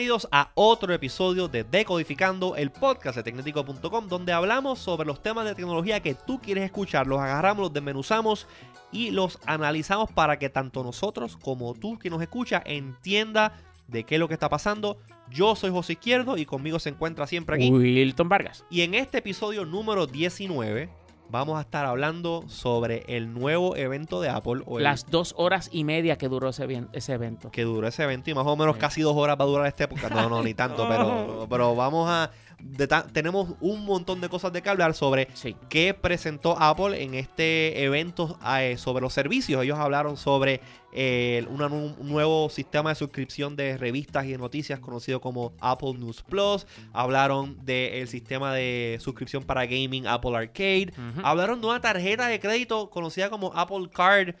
Bienvenidos a otro episodio de Decodificando, el podcast de Tecnético.com, donde hablamos sobre los temas de tecnología que tú quieres escuchar. Los agarramos, los desmenuzamos y los analizamos para que tanto nosotros como tú que nos escucha entienda de qué es lo que está pasando. Yo soy José Izquierdo y conmigo se encuentra siempre aquí. Wilton Vargas. Y en este episodio número 19 vamos a estar hablando sobre el nuevo evento de Apple. O el Las dos horas y media que duró ese, bien- ese evento. que duró ese evento y más o menos Sí. casi dos horas va a durar este podcast. No, no, ni tanto, pero, pero vamos a... de tenemos un montón de cosas de que hablar sobre Sí. qué presentó Apple en este evento eh, sobre los servicios. Ellos hablaron sobre eh, una un nuevo sistema de suscripción de revistas y de noticias conocido como Apple News Plus. Hablaron del sistema de suscripción para gaming Apple Arcade. Hablaron de una tarjeta de crédito conocida como Apple Card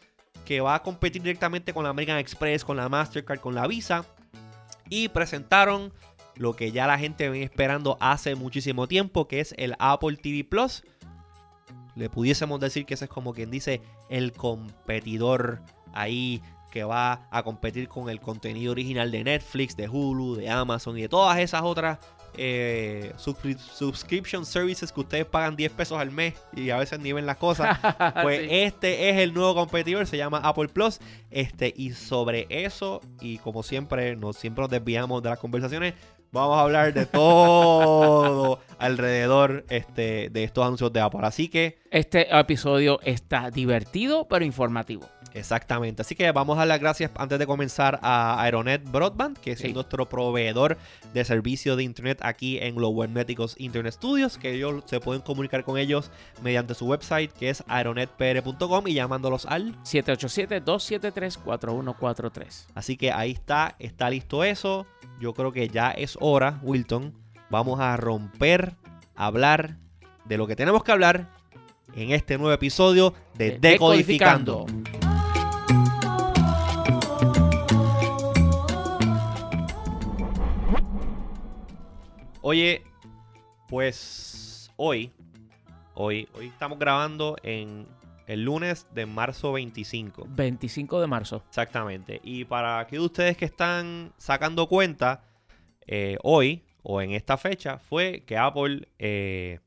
que va a competir directamente con la American Express, con la Mastercard, con la Visa. Y presentaron lo que ya la gente viene esperando hace muchísimo tiempo, que es el Apple TV Plus. Le pudiésemos decir que ese es como quien dice el competidor ahí que va a competir con el contenido original de Netflix, de Hulu, de Amazon y de todas esas otras eh, subscri- subscription services que ustedes pagan 10 pesos al mes y a veces ni ven las cosas. Pues Sí. este es el nuevo competidor, se llama Apple Plus. Este, y sobre eso, y como siempre, nos, siempre nos desviamos de las conversaciones, vamos a hablar de todo alrededor este, de estos anuncios de Apple. Así que, Este episodio está divertido, pero informativo. exactamente. Así que vamos a dar las gracias antes de comenzar a Aeronet Broadband, que es Sí. nuestro proveedor de servicio de internet aquí en los Webméticos Internet Studios, que ellos se pueden comunicar con ellos mediante su website, que es aeronetpr.com y llamándolos al 787-273-4143. Así que ahí está, está listo eso. Yo creo que ya es hora, Wilton. Vamos a romper, hablar de lo que tenemos que hablar en este nuevo episodio de De- Decodificando. Oye, pues hoy, hoy, hoy estamos grabando en el lunes de marzo 25. 25 de marzo. Exactamente. Y para aquellos de ustedes que están sacando cuenta, eh, hoy o en esta fecha fue que Apple eh,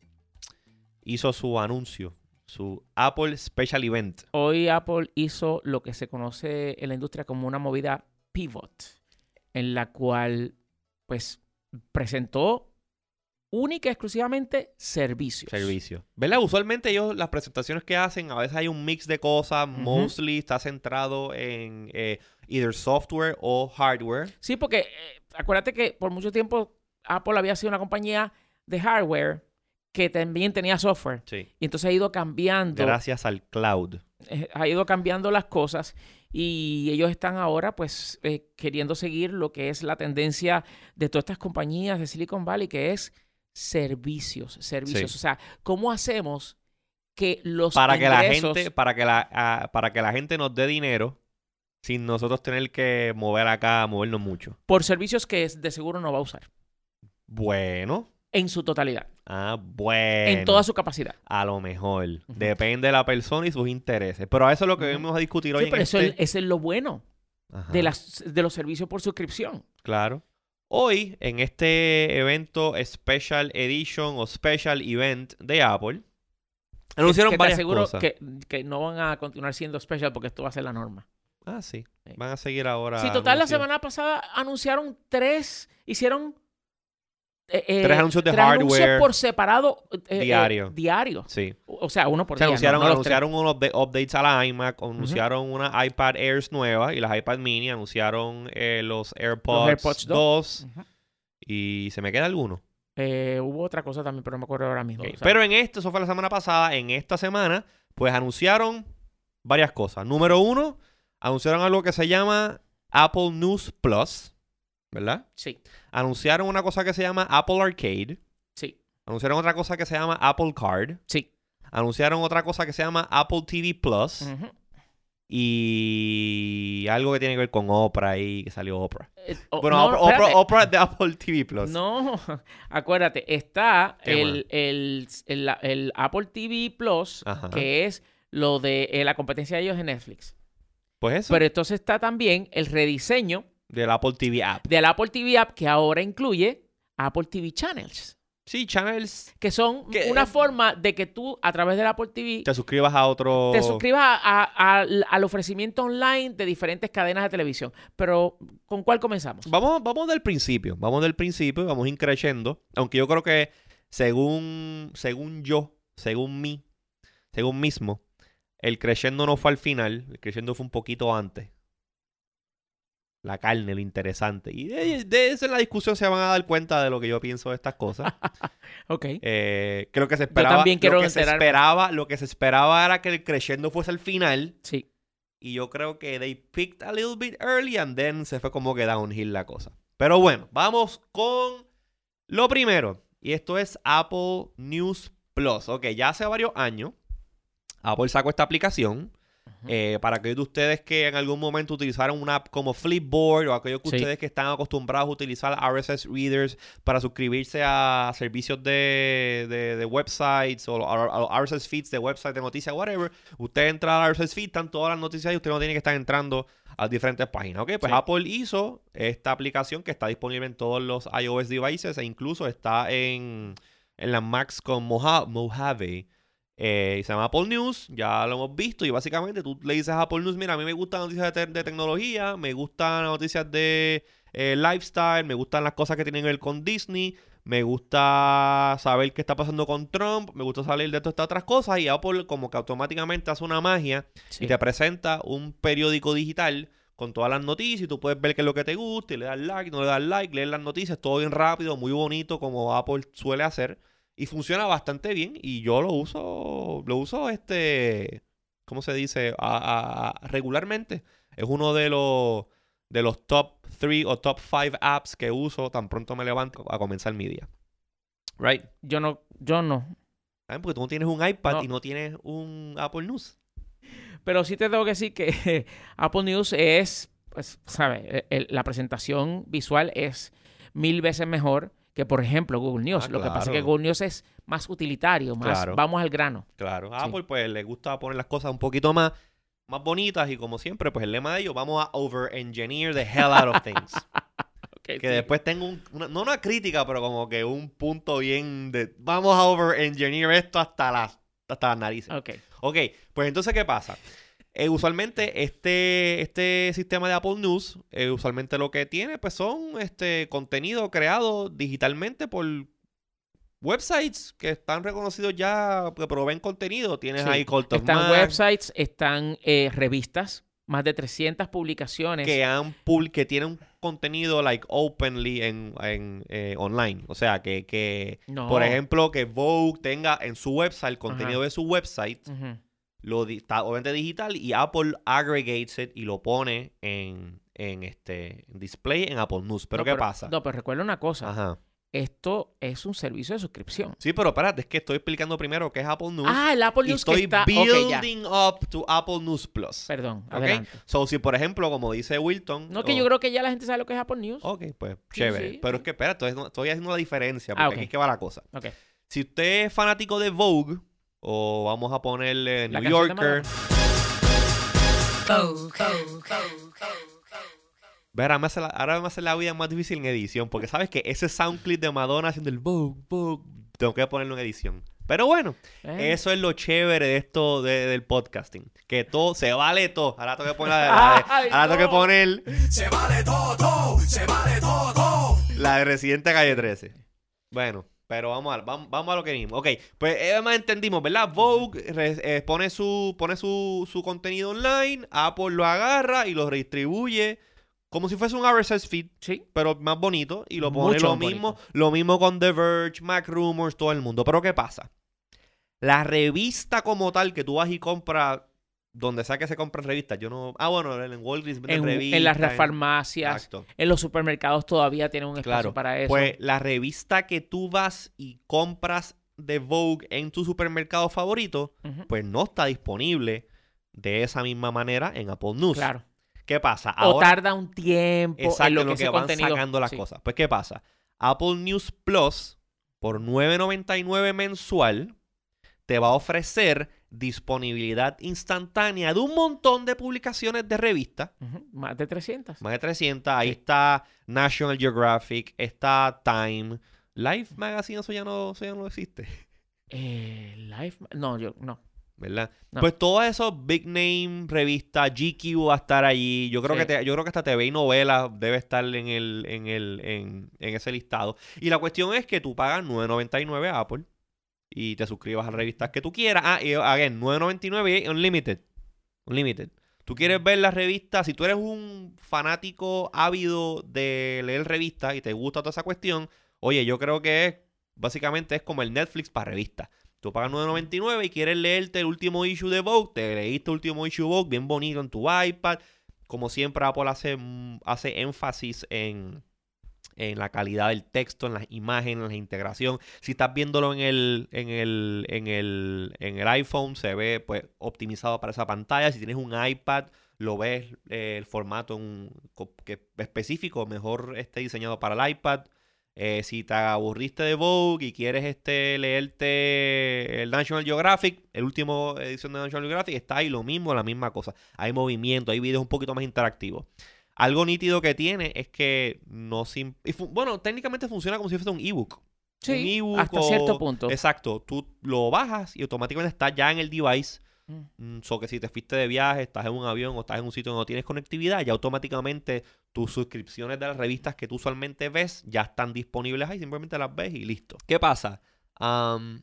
hizo su anuncio, su Apple Special Event. Hoy Apple hizo lo que se conoce en la industria como una movida pivot, en la cual, pues, presentó única y exclusivamente servicios. Servicio. ¿Verdad? Usualmente ellos, las presentaciones que hacen, a veces hay un mix de cosas. Mostly está centrado en eh, either software o hardware. Sí, porque eh, acuérdate que por mucho tiempo Apple había sido una compañía de hardware que también tenía software. Sí. Y entonces ha ido cambiando, Gracias al cloud. eh, ha ido cambiando las cosas y ellos están ahora pues queriendo seguir lo que es la tendencia de todas estas compañías de Silicon Valley, que es servicios, servicios. Sí. O sea, ¿cómo hacemos que los para que la gente para que la ah, para que la gente nos dé dinero sin nosotros tener que mover acá movernos mucho por servicios que de seguro no va a usar bueno en su totalidad, ah bueno en toda su capacidad. a lo mejor depende de la persona y sus intereses pero eso es lo que vamos a discutir hoy Sí, en pero eso este- es, eso es lo bueno. Ajá, de, las, de los servicios por suscripción. claro hoy en este evento special edition o special event de Apple anunciaron que te varias aseguro cosas. Que, que no van a continuar siendo special porque esto va a ser la norma. ah sí. Van a seguir ahora Sí, total, la semana pasada anunciaron tres, hicieron eh, eh, Tres anuncios de tres anuncios hardware. por separado eh, eh, Diario. diario. sí O sea, uno por Se día. no- anunciaron, no los anunciaron unos upda- updates a la iMac, anunciaron una iPad Airs nueva y las iPad mini, anunciaron los AirPods, AirPods 2 Ujú. y se me queda alguno. Hubo otra cosa también, pero no me acuerdo ahora mismo. Ok, O sea, Pero en esto, eso fue la semana pasada, en esta semana, pues anunciaron varias cosas. Número uno, anunciaron algo que se llama Apple News Plus, ¿verdad? Sí, Anunciaron una cosa que se llama Apple Arcade. sí, Anunciaron otra cosa que se llama Apple Card. sí. Anunciaron otra cosa que se llama Apple TV Plus. Y algo que tiene que ver con Oprah ahí, que salió Oprah. Eh, Bueno, no, Oprah, Oprah- espérate. Oprah de Apple TV Plus. No, acuérdate, está ¿Qué el, el, el- el Apple TV Plus, Ajá. que es lo de eh, la competencia de ellos en Netflix. Pues eso. Pero entonces está también el rediseño Del Apple TV app. del Apple TV App que ahora incluye Apple TV Channels, Sí, channels. que son Que- una forma de que tú a través del Apple TV Te suscribas a otro. te suscribas a- a- al- al ofrecimiento online de diferentes cadenas de televisión. Pero, ¿con cuál comenzamos? Vamos, vamos del principio. Vamos del principio y vamos increciendo. Aunque yo creo que según, según yo, según mí, según mismo, el crescendo no fue al final. El crescendo fue un poquito antes. La carne, lo interesante. Y de, de eso en la discusión se van a dar cuenta de lo que yo pienso de estas cosas. Ok. Eh, creo que se esperaba. también quiero lo que se esperaba, lo que se esperaba era que el crescendo fuese al final. Sí. Y yo creo que they picked a little bit early and then se fue como que downhill la cosa. Pero bueno, vamos con lo primero. Y esto es Apple News Plus. Ok, ya hace varios años Apple sacó esta aplicación. Eh, para aquellos de ustedes que en algún momento utilizaron una app como Flipboard o aquellos que Sí. ustedes que están acostumbrados a utilizar RSS readers para suscribirse a servicios de, de- de websites o a, los RSS feeds de websites de noticias, whatever. Usted entra al RSS feed, están todas las noticias y usted no tiene que estar entrando a diferentes páginas. Ok, pues Sí. Apple hizo esta aplicación que está disponible en todos los iOS devices e incluso está en, en las Macs con Moja- Mojave. Eh, y se llama Apple News, ya lo hemos visto y básicamente tú le dices a Apple News, mira, a mí me gustan noticias de, te- de tecnología, me gustan noticias de eh, lifestyle, me gustan las cosas que tienen que ver con Disney, me gusta saber qué está pasando con Trump, me gusta salir de todas estas otras cosas y Apple como que automáticamente hace una magia Sí. y te presenta un periódico digital con todas las noticias y tú puedes ver qué es lo que te gusta y le das like, no le das like, leer las noticias, todo bien rápido, muy bonito como Apple suele hacer y funciona bastante bien y yo lo uso, lo uso este, ¿cómo se dice? A- a- regularmente. Es uno de los de los top 3 o top 5 apps que uso tan pronto me levanto a comenzar mi día. Right? Yo no, yo no. ¿Saben? Porque tú no tienes un iPad No. y no tienes un Apple News. Pero sí te tengo que decir que Apple News es, pues, ¿sabes? El- la presentación visual es mil veces mejor que, por ejemplo, Google News. Ah, Lo que pasa es que. Google News es más utilitario, más Claro. vamos al grano. Claro, a Sí. Apple pues le gusta poner las cosas un poquito más, más bonitas y como siempre pues el lema de ellos, vamos a over-engineer the hell out of things. Que sí. después tengo un, una- no una crítica, pero como que un punto bien de, vamos a over-engineer esto hasta las, hasta las narices. Ok. Ok, pues entonces, ¿qué pasa? Eh, usualmente este, este sistema de Apple News, eh, usualmente lo que tiene, pues son este contenido creado digitalmente por websites que están reconocidos ya, que proveen contenido. Tienes Sí. ahí Cult of Están websites, están eh, revistas, más de 300 publicaciones. que han que tienen contenido like openly en, en, eh, online. O sea, que, que No. por ejemplo, que Vogue tenga en su website, el contenido de su website, Ujú. Lo está obviamente digital y Apple aggregates it y lo pone en, en este display en Apple News. Pero No, ¿qué pasa? No, pero recuerda una cosa. Ajá. Esto es un servicio de suscripción. Sí, pero espérate, es que estoy explicando primero qué es Apple News. Ah, el Apple y News estoy que está... building up to Apple News Plus. Perdón, ¿Ok? adelante. So, si por ejemplo, como dice Wilton. No, que oh, yo creo que ya la gente sabe lo que es Apple News. Ok, pues Sí, chévere. sí, pero es que espera, estoy, haciendo- estoy haciendo una diferencia porque Ah, ok. aquí es que va la cosa. Ok. Si usted es fanático de Vogue, o vamos a ponerle New Yorker. Ver, ahora me, hace la, ahora me hace la vida más difícil en edición, porque sabes que ese sound clip de Madonna haciendo el Vogue, Vogue, tengo que ponerlo en edición. Pero bueno, Eh. eso es lo chévere de esto de- del podcasting. Que todo, se vale todo. Ahora tengo que poner la Ay, ahora tengo que no. poner Se vale todo, todo, se vale todo, todo. la de Residente Calle 13. Bueno, pero vamos a, vamos, vamos a lo que vimos. Ok, pues eh, más entendimos, ¿verdad? Vogue eh, pone, su, pone su, su contenido online, Apple lo agarra y lo redistribuye como si fuese un RSS feed, Sí. pero más bonito. Y lo pone Mucho lo mismo, bonito. lo mismo con The Verge, Mac Rumors, todo el mundo. Pero ¿qué pasa? La revista como tal que tú vas y compras, donde sea que se compran revistas, yo no... Ah, bueno, en Walgreens En, revistas. en las en- farmacias, Exacto. en los supermercados todavía tienen un espacio Claro, para eso. Pues la revista que tú vas y compras de Vogue en tu supermercado favorito, pues no está disponible de esa misma manera en Apple News. Claro. ¿Qué pasa? o tarda un tiempo exacto, en lo en que, lo que ese van contenido... sacando las Sí. cosas. Pues ¿qué pasa? Apple News Plus, por $9.99 mensual, te va a ofrecer disponibilidad instantánea de un montón de publicaciones de revistas. Más de 300. Más de 300. Ahí Sí. está National Geographic, está Time. Life Magazine, eso ya no, eso ya no existe. Eh, Life... No, yo... No. ¿Verdad? No. Pues todos esos big name revistas, GQ va a estar allí. Yo creo Sí. que te- yo creo que hasta TV y novela debe estar en el, en el, en, en ese listado. Y la cuestión es que tú pagas 9.99 a Apple y te suscribas a las revistas que tú quieras. Ah, y again, 9.99 y unlimited. Unlimited. Tú quieres ver las revistas, si tú eres un fanático ávido de leer revistas y te gusta toda esa cuestión, oye, yo creo que es, básicamente es como el Netflix para revistas. Tú pagas 9.99 y quieres leerte el último issue de Vogue, te leíste el último issue de Vogue bien bonito en tu iPad. Como siempre, Apple hace, hace énfasis en, en la calidad del texto, en las imágenes, en la integración. Si estás viéndolo en el, en el, en el, en el iPhone, se ve pues optimizado para esa pantalla. Si tienes un iPad, lo ves eh, el formato que específico, mejor esté diseñado para el iPad. Eh, si te aburriste de Vogue y quieres este leerte el National Geographic, el último edición de National Geographic, está ahí lo mismo, la misma cosa. Hay movimiento, hay videos un poquito más interactivos. Algo nítido que tiene es que no fu- bueno, técnicamente funciona como si fuese un ebook. Sí, un ebook hasta o- cierto punto. Exacto, tú lo bajas y automáticamente está ya en el device. Mm. Mm, So que si te fuiste de viaje, estás en un avión o estás en un sitio donde no tienes conectividad, ya automáticamente tus suscripciones de las revistas que tú usualmente ves ya están disponibles ahí, simplemente las ves y listo. ¿Qué pasa? Am,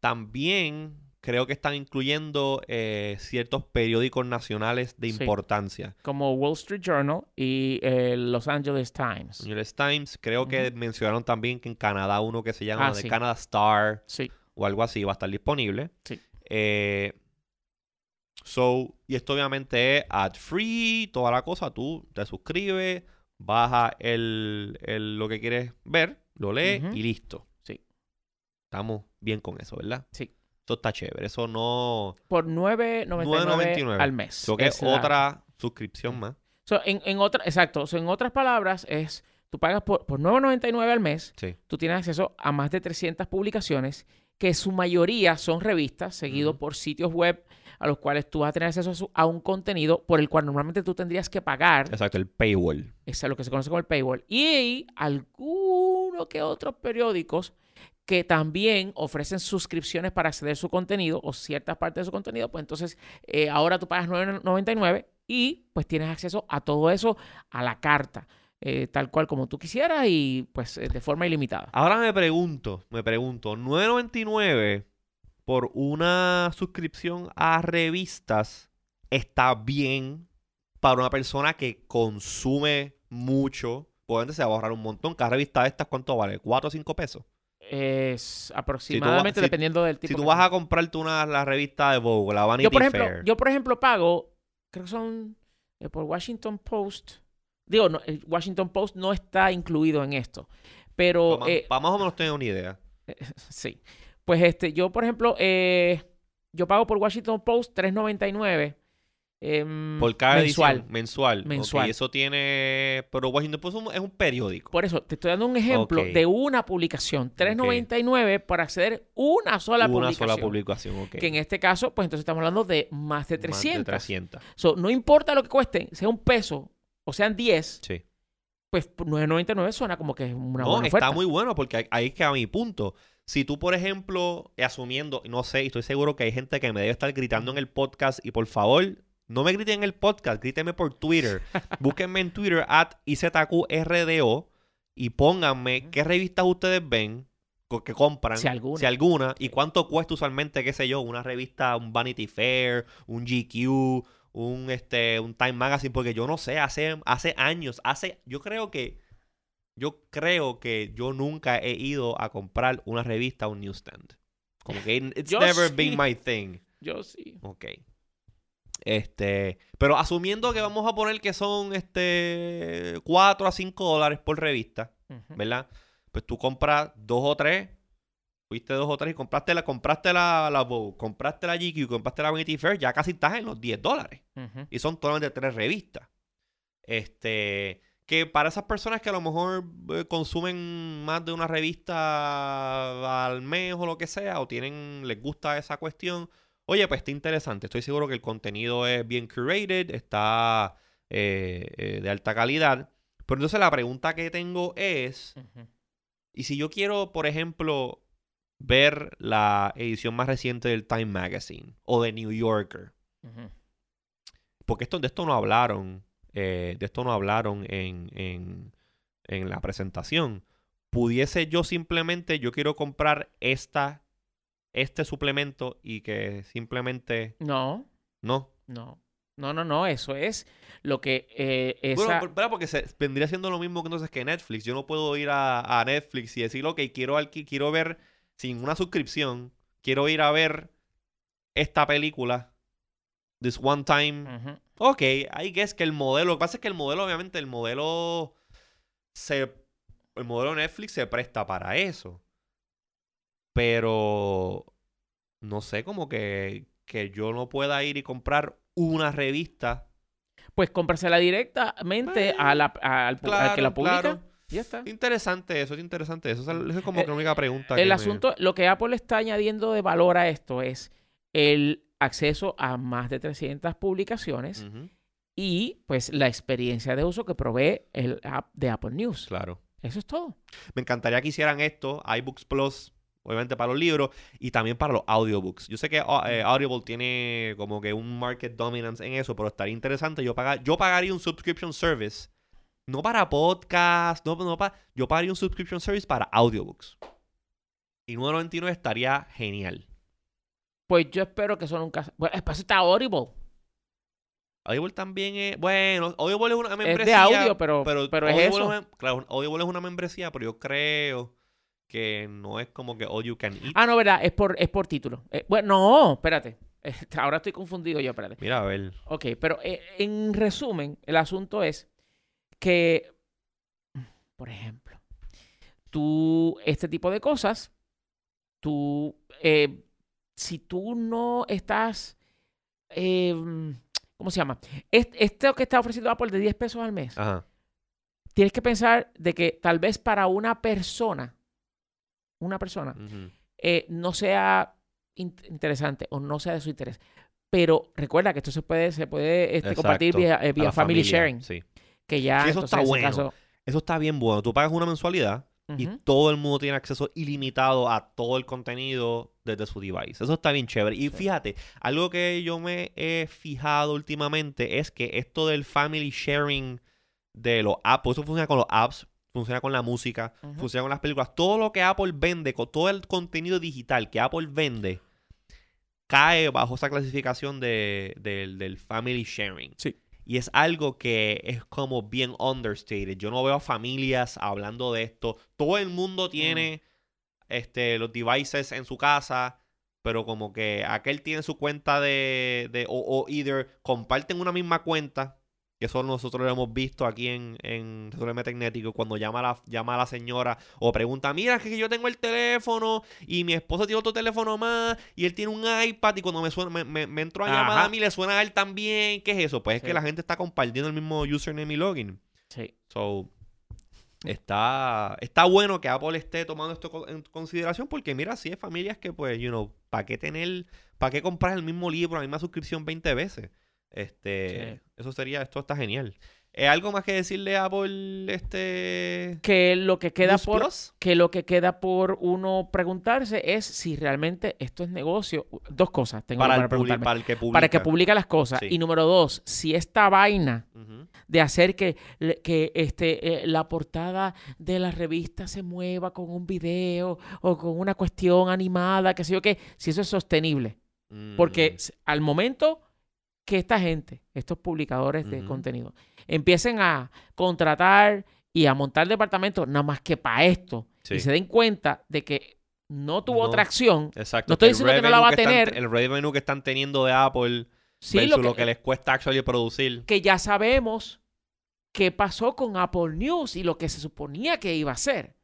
también creo que están incluyendo eh, ciertos periódicos nacionales de Sí. importancia. Como Wall Street Journal y el Los Angeles Times. New York Times, creo que mencionaron también que en Canadá uno que se llama Ah, The sí. Canada Star Sí. o algo así va a estar disponible. Sí. Eh, so, y esto obviamente es ad free, toda la cosa. Tú te suscribes, baja el, el- lo que quieres ver, lo lees y listo. Sí. Estamos bien con eso, ¿verdad? Sí. Eso está chévere. Eso no. Por 9.99 $9.99. al mes. Eso que es la- otra suscripción más. So, en, en otra, exacto. So, en otras palabras, es tú pagas por, por 9.99 al mes, Sí. tú tienes acceso a más de 300 publicaciones, que su mayoría son revistas, seguido por sitios web a los cuales tú vas a tener acceso a, su- a un contenido por el cual normalmente tú tendrías que pagar. Exacto, el paywall. Es lo que se conoce como el paywall. Y algunos que otros periódicos que también ofrecen suscripciones para acceder a su contenido o ciertas partes de su contenido, pues entonces eh, ahora tú pagas 9.99 y pues tienes acceso a todo eso a la carta, eh, tal cual como tú quisieras y pues eh, de forma ilimitada. Ahora me pregunto, me pregunto, 9.99 por una suscripción a revistas está bien para una persona que consume mucho. Obviamente ahorrar un montón. Cada revista de estas, ¿cuánto vale? ¿4 o 5 pesos? Es aproximadamente si- dependiendo del tipo. Si tú vas a comprarte una la revista de Vogue, la Vanity yo por ejemplo, Fair. yo por ejemplo pago, creo que son eh, por Washington Post. Digo, no, el Washington Post no está incluido en esto, pero para, eh, más o menos tener una idea. sí. Pues este, yo por ejemplo, eh, yo pago por Washington Post 3.99 em, Por cada mensual. edición. Mensual. Mensual. eso tiene... Pero Washington Post es un- periódico. Por eso te estoy dando un ejemplo de una publicación, 3.99 para acceder una sola una publicación. sola publicación. ok. Que en este caso, pues entonces estamos hablando de más de Más 300. 300. So, no importa lo que cueste, sea un peso o sean 10, Sí. pues por 9.99 suena como que es una no, buena está oferta. muy bueno porque ahí- ahí es que a mi punto. Si tú, por ejemplo, asumiendo, no sé, y estoy seguro que hay gente que me debe estar gritando en el podcast y por favor, no me griten en el podcast, grítenme por Twitter. Búsquenme en Twitter at IZQRDO y pónganme qué revistas ustedes ven que compran, Si alguna. si alguna, y cuánto cuesta usualmente, qué sé yo, una revista, un Vanity Fair, un GQ, un este, un Time Magazine, porque yo no sé, hace, hace años, hace, yo creo que yo creo que yo nunca he ido a comprar una revista un newsstand. Como que it's Yo never sí. been my thing. Yo sí. Ok. Este, pero asumiendo que vamos a poner que son este 4 a 5 dólares por revista. ¿verdad? Pues tú compras dos o tres, fuiste dos o tres y compraste la, compraste la, la Vogue, compraste la GQ, compraste la Vanity Fair, ya casi estás en los 10 dólares. Y son solamente tres revistas. Este. Que para esas personas que a lo mejor eh, consumen más de una revista al mes o lo que sea, o tienen, les gusta esa cuestión, oye, pues está interesante. Estoy seguro que el contenido es bien curated, está eh, eh, de alta calidad. Pero entonces la pregunta que tengo es. ¿y si yo quiero, por ejemplo, ver la edición más reciente del Time Magazine o de New Yorker? Porque esto, de esto no hablaron, eh, de esto no hablaron en, en, en la presentación. Pudiese yo simplemente, yo quiero comprar esta, este suplemento y que simplemente No, no. no. No, no, no. Eso es lo que eh, esa... Bueno, ¿verdad? porque se, vendría siendo lo mismo que entonces que Netflix. Yo no puedo ir a, a Netflix y decir, ok, quiero, alqui- quiero ver sin una suscripción, quiero ir a ver esta película, This One Time. Ujú. Ok, I guess que el modelo, lo que pasa es que el modelo, obviamente, el modelo se, el modelo de Netflix se presta para eso. Pero no sé, como que, que yo no pueda ir y comprar una revista. Pues cómprasela directamente a la- al, al que la publica. claro. Ya está. Interesante eso, es interesante eso. Esa es como Eh, que la única pregunta. que El me- asunto, lo que Apple está añadiendo de valor a esto es el acceso a más de 300 publicaciones y pues la experiencia de uso que provee el app de Apple News. claro. Eso es todo. Me encantaría que hicieran esto, iBooks Plus, obviamente para los libros y también para los audiobooks. Yo sé que uh, eh, Audible tiene como que un market dominance en eso, pero estaría interesante. Yo, pagar, yo pagaría un subscription service, no para podcast, no, no para, yo pagaría un subscription service para audiobooks. Y 9.99 estaría genial. Pues yo espero que eso nunca... Bueno, es para eso está Audible. Audible también es, bueno, Audible es una Es membresía. de audio, pero, Pero, pero, es eso. claro, Audible es una membresía, pero yo creo que no es como que all you can eat. Ah, no, verdad, es por, es por título. Eh, bueno, no, espérate. Eh, Ahora estoy confundido yo, espérate. Mira, a ver. Ok, pero eh, en resumen, el asunto es que, por ejemplo, tú, este tipo de cosas, tú, eh, si tú no estás, eh, ¿cómo se llama? Est- Esto que está ofreciendo Apple de 10 pesos al mes, Ajá. tienes que pensar de que tal vez para una persona, una persona, eh, no sea in- interesante o no sea de su interés. Pero recuerda que esto se puede, se puede este, compartir vía, eh, vía family familia, sharing. Sí. Que ya Sí, eso entonces, está bueno. caso- Eso está bien bueno. Tú pagas una mensualidad y todo el mundo tiene acceso ilimitado a todo el contenido desde su device. Eso está bien chévere. Y Sí. fíjate, algo que yo me he fijado últimamente es que esto del family sharing de los apps, eso funciona con los apps, funciona con la música, funciona con las películas. Todo lo que Apple vende, con todo el contenido digital que Apple vende, cae bajo esa clasificación de, del- del family sharing. Sí. Y es algo que es como bien understated. Yo no veo familias hablando de esto. Todo el mundo tiene este, los devices en su casa, pero como que aquel tiene su cuenta de... de o, o either comparten una misma cuenta, que eso nosotros lo hemos visto aquí en, en Resolver Tecnético, cuando llama a, la, llama a la señora o pregunta, mira, es que yo tengo el teléfono y mi esposo tiene otro teléfono más y él tiene un iPad y cuando me, suena, me, me, me entró a llamar a mí le suena a él también. ¿Qué es eso? Pues es Sí. que la gente está compartiendo el mismo username y login. Sí. So, está, está bueno que Apple esté tomando esto en consideración porque mira, si hay familias que pues, you know, ¿para qué tener, para qué comprar el mismo libro, la misma suscripción 20 veces? Este, Sí. eso sería, esto está genial. ¿Es algo más que decirle a Apple, este... Que lo que queda News por Plus? que lo que queda por uno preguntarse es si realmente esto es negocio. Dos cosas tengo Para para, el, preguntarme. para el que publica. Para que publica las cosas. Sí. Y número dos, si esta vaina de hacer que, que este, eh, la portada de la revista se mueva con un video o con una cuestión animada, que sé yo qué, si eso es sostenible. Porque Mm, s- al momento que esta gente, estos publicadores de contenido, empiecen a contratar y a montar departamentos nada más que para esto sí. y se den cuenta de que no tuvo No. tracción, Exacto. no estoy diciendo que no la va a están- tener. el revenue que están teniendo de Apple sí, versus lo lo que, que, les cuesta actually producir. que ya sabemos qué pasó con Apple News y lo que se suponía que iba a ser,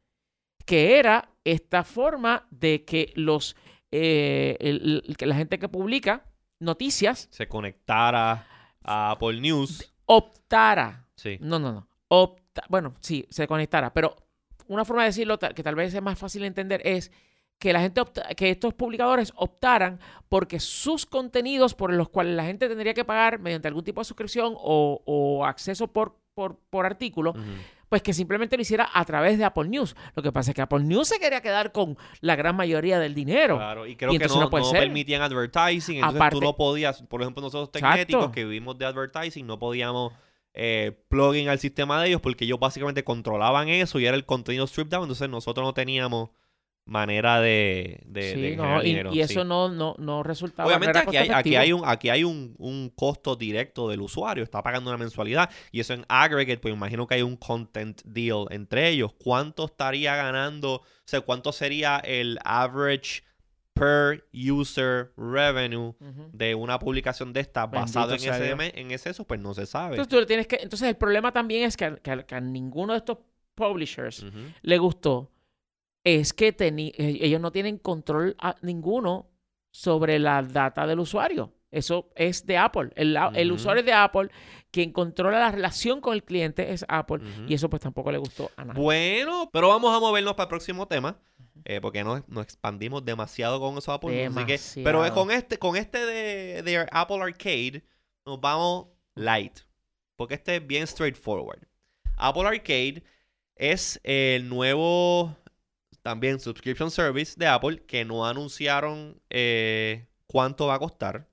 que era esta forma de que los eh, el- el- que la gente que publica noticias Se conectara a Apple News. optara, Sí. no, no, no, opta, bueno, sí, se conectara, pero una forma de decirlo que tal vez es más fácil de entender es que la gente opta- que estos publicadores optaran porque sus contenidos por los cuales la gente tendría que pagar mediante algún tipo de suscripción o, o acceso por, por, por artículo. Pues que simplemente lo hiciera a través de Apple News. Lo que pasa es que Apple News se quería quedar con la gran mayoría del dinero. Claro, y creo Y que no, no puede no ser. permitían advertising, entonces Aparte- tú no podías, por ejemplo, nosotros Exacto. tecnéticos que vivimos de advertising, no podíamos eh, plugin al sistema de ellos porque ellos básicamente controlaban eso y era el contenido stripped down, entonces nosotros no teníamos manera de, de, Sí, de no, generar dinero, y eso sí. no, no, no resultaba. no Obviamente aquí hay, aquí hay, un, aquí hay un, un costo directo del usuario, está pagando una mensualidad y eso en aggregate, pues imagino que hay un content deal entre ellos. ¿Cuánto estaría ganando? O sea, ¿cuánto sería el average per user revenue de una publicación de esta basado en ese, en ese eso? Pues no se sabe. Entonces tú tienes que. Entonces el problema también es que, a- que a- que a ninguno de estos publishers le gustó es que eh, ellos no tienen control ninguno sobre la data del usuario. Eso es de Apple. El, el usuario es de Apple. Quien controla la relación con el cliente es Apple. Y eso pues tampoco le gustó a nadie. Bueno, pero vamos a movernos para el próximo tema. eh, porque nos, nos expandimos demasiado con eso Apple. Así que- pero con este, con este de, de Apple Arcade, nos vamos light. Porque este es bien straightforward. Apple Arcade es el nuevo también subscription service de Apple que no anunciaron eh, cuánto va a costar.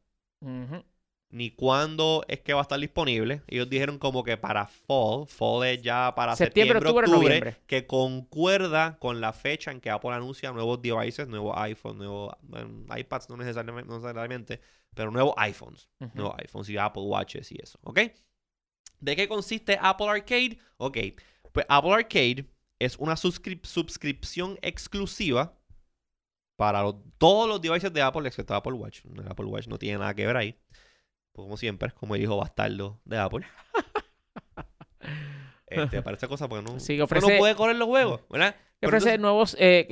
Ni cuándo es que va a estar disponible. Ellos dijeron como que para fall, fall es ya para Septiembre, septiembre, octubre, octubre, noviembre. que concuerda con la fecha en que Apple anuncia nuevos devices, nuevos iPhones, nuevos bueno, iPads, no necesariamente, no necesariamente, pero nuevos iPhones, Ujú. nuevos iPhones y Apple Watches y eso, ¿ok? ¿De qué consiste Apple Arcade? Ok, pues Apple Arcade es una suscrip- suscripción exclusiva para los- todos los devices de Apple, excepto Apple Watch. El Apple Watch no tiene nada que ver ahí. Pues, como siempre, como el hijo bastardo de Apple. Este, para esta cosa, porque no, Sí, que no puede correr los juegos, ¿verdad? Que ofrece entonces- nuevos, eh,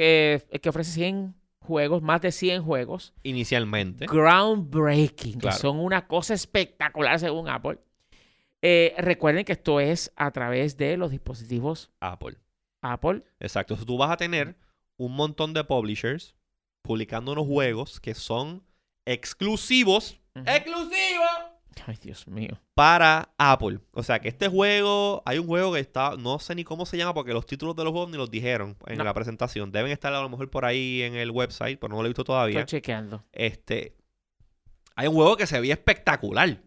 que, que ofrece 100 juegos, más de 100 juegos. inicialmente. Groundbreaking, Claro. que son una cosa espectacular según Apple. Eh, recuerden que esto es a través de los dispositivos Apple. Apple. Exacto. Entonces, tú vas a tener un montón de publishers publicando unos juegos que son exclusivos. Ujú. ¡Exclusivos! Ay, Dios mío. para Apple. O sea que este juego, hay un juego que está, no sé ni cómo se llama porque los títulos de los juegos ni los dijeron en No. la presentación. Deben estar a lo mejor por ahí en el website, pero no lo he visto todavía. Estoy chequeando. Este, hay un juego que se veía espectacular.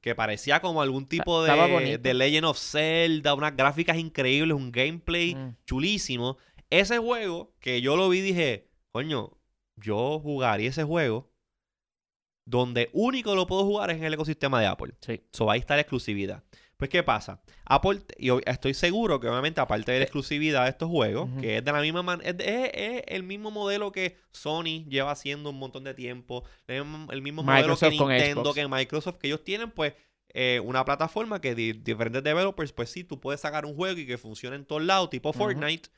Que parecía como algún tipo de, de Legend of Zelda, unas gráficas increíbles, un gameplay Mm. chulísimo. Ese juego que yo lo vi y dije, coño, yo jugaría ese juego donde único lo puedo jugar es en el ecosistema de Apple. Sí. So va a estar la exclusividad. Pues, ¿qué pasa? Apple, y estoy seguro que obviamente aparte de la exclusividad de estos juegos, que es de la misma manera, es, es- es el mismo modelo que Sony lleva haciendo un montón de tiempo, el mismo, el mismo modelo que Nintendo, que Microsoft, que ellos tienen pues eh, una plataforma que di- diferentes developers, pues sí, tú puedes sacar un juego y que funcione en todos lados, tipo. Fortnite,